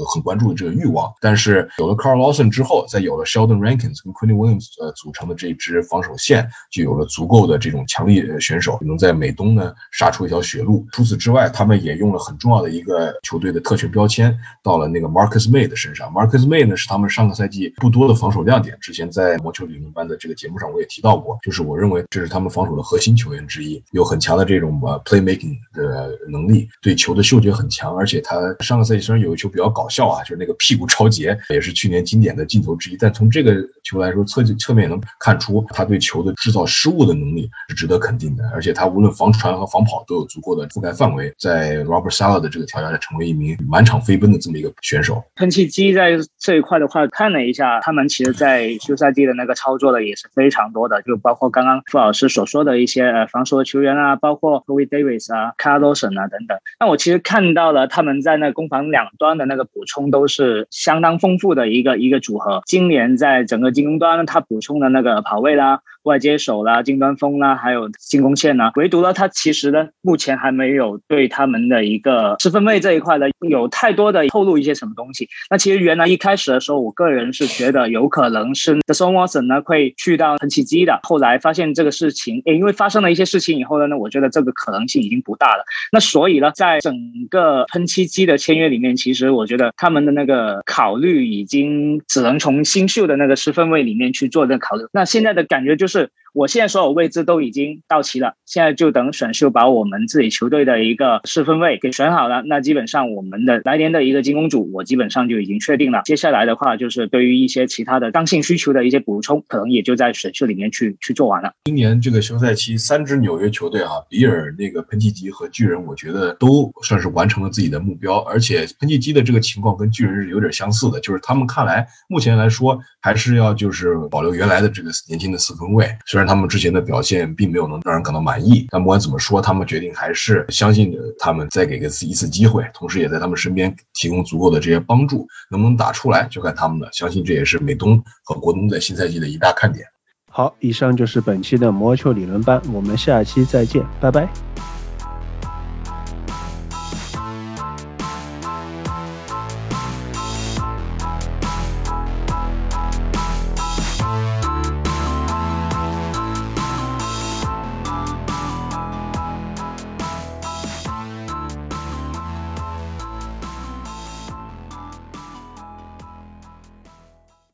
很关注的这个欲望，但是有了 Carl Lawson 之后，再有了 Sheldon Rankins 跟 Quinn Williams 呃组成的这支防守线，就有了足够的这种强力选手，能在美东呢杀出一条血路。除此之外，他们也用了很重要的一个球队的特权标签，到了那个 Marcus May 的身上。Marcus May 呢是他们上个赛季不多的防守亮点，之前在魔球理论班的这个节目上我也提到过，就是我认为这是他们防守的核心球员之一，有很强的这种呃 playmaking 的能力，对球的嗅觉很强，而且他上个赛季虽然有一球比较搞。笑啊，就是那个屁股超节，也是去年经典的镜头之一。但从这个球来说，侧侧面也能看出他对球的制造失误的能力是值得肯定的。而且他无论防传和防跑都有足够的覆盖范围，在 Robert Sala 的这个条件下，成为一名满场飞奔的这么一个选手。喷气机在这一块的话，看了一下，他们其实在休赛季的那个操作的也是非常多的，就包括刚刚傅老师所说的一些防守的球员啊，包括 Corey Davis 啊、Carlson 啊等等。那我其实看到了他们在那攻防两端的那个。补充都是相当丰富的一个一个组合。今年在整个进攻端，它补充的那个跑位啦。外接手啦，近端锋啦，还有进攻线呐。唯独呢，他其实呢，目前还没有对他们的一个十分位这一块呢，有太多的透露一些什么东西。那其实原来一开始的时候，我个人是觉得有可能是 The s o n Watson 呢会去到喷气机的。后来发现这个事情，诶，因为发生了一些事情以后呢，那我觉得这个可能性已经不大了。那所以呢，在整个喷气机的签约里面，其实我觉得他们的那个考虑已经只能从新秀的那个十分位里面去做这个考虑。那现在的感觉就是。是我现在所有位置都已经到齐了，现在就等选秀把我们自己球队的一个四分位给选好了。那基本上我们的来年的一个进攻组，我基本上就已经确定了。接下来的话，就是对于一些其他的刚性需求的一些补充，可能也就在选秀里面去去做完了。今年这个休赛期，三支纽约球队啊，比尔、那个喷气机和巨人，我觉得都算是完成了自己的目标。而且喷气机的这个情况跟巨人是有点相似的，就是他们看来目前来说还是要就是保留原来的这个年轻的四分位，虽然。他们之前的表现并没有能让人感到满意，但不管怎么说，他们决定还是相信他们，再给个一次机会，同时也在他们身边提供足够的这些帮助，能不能打出来就看他们了。相信这也是美东和国东在新赛季的一大看点。好，以上就是本期的魔球理论班，我们下期再见，拜拜。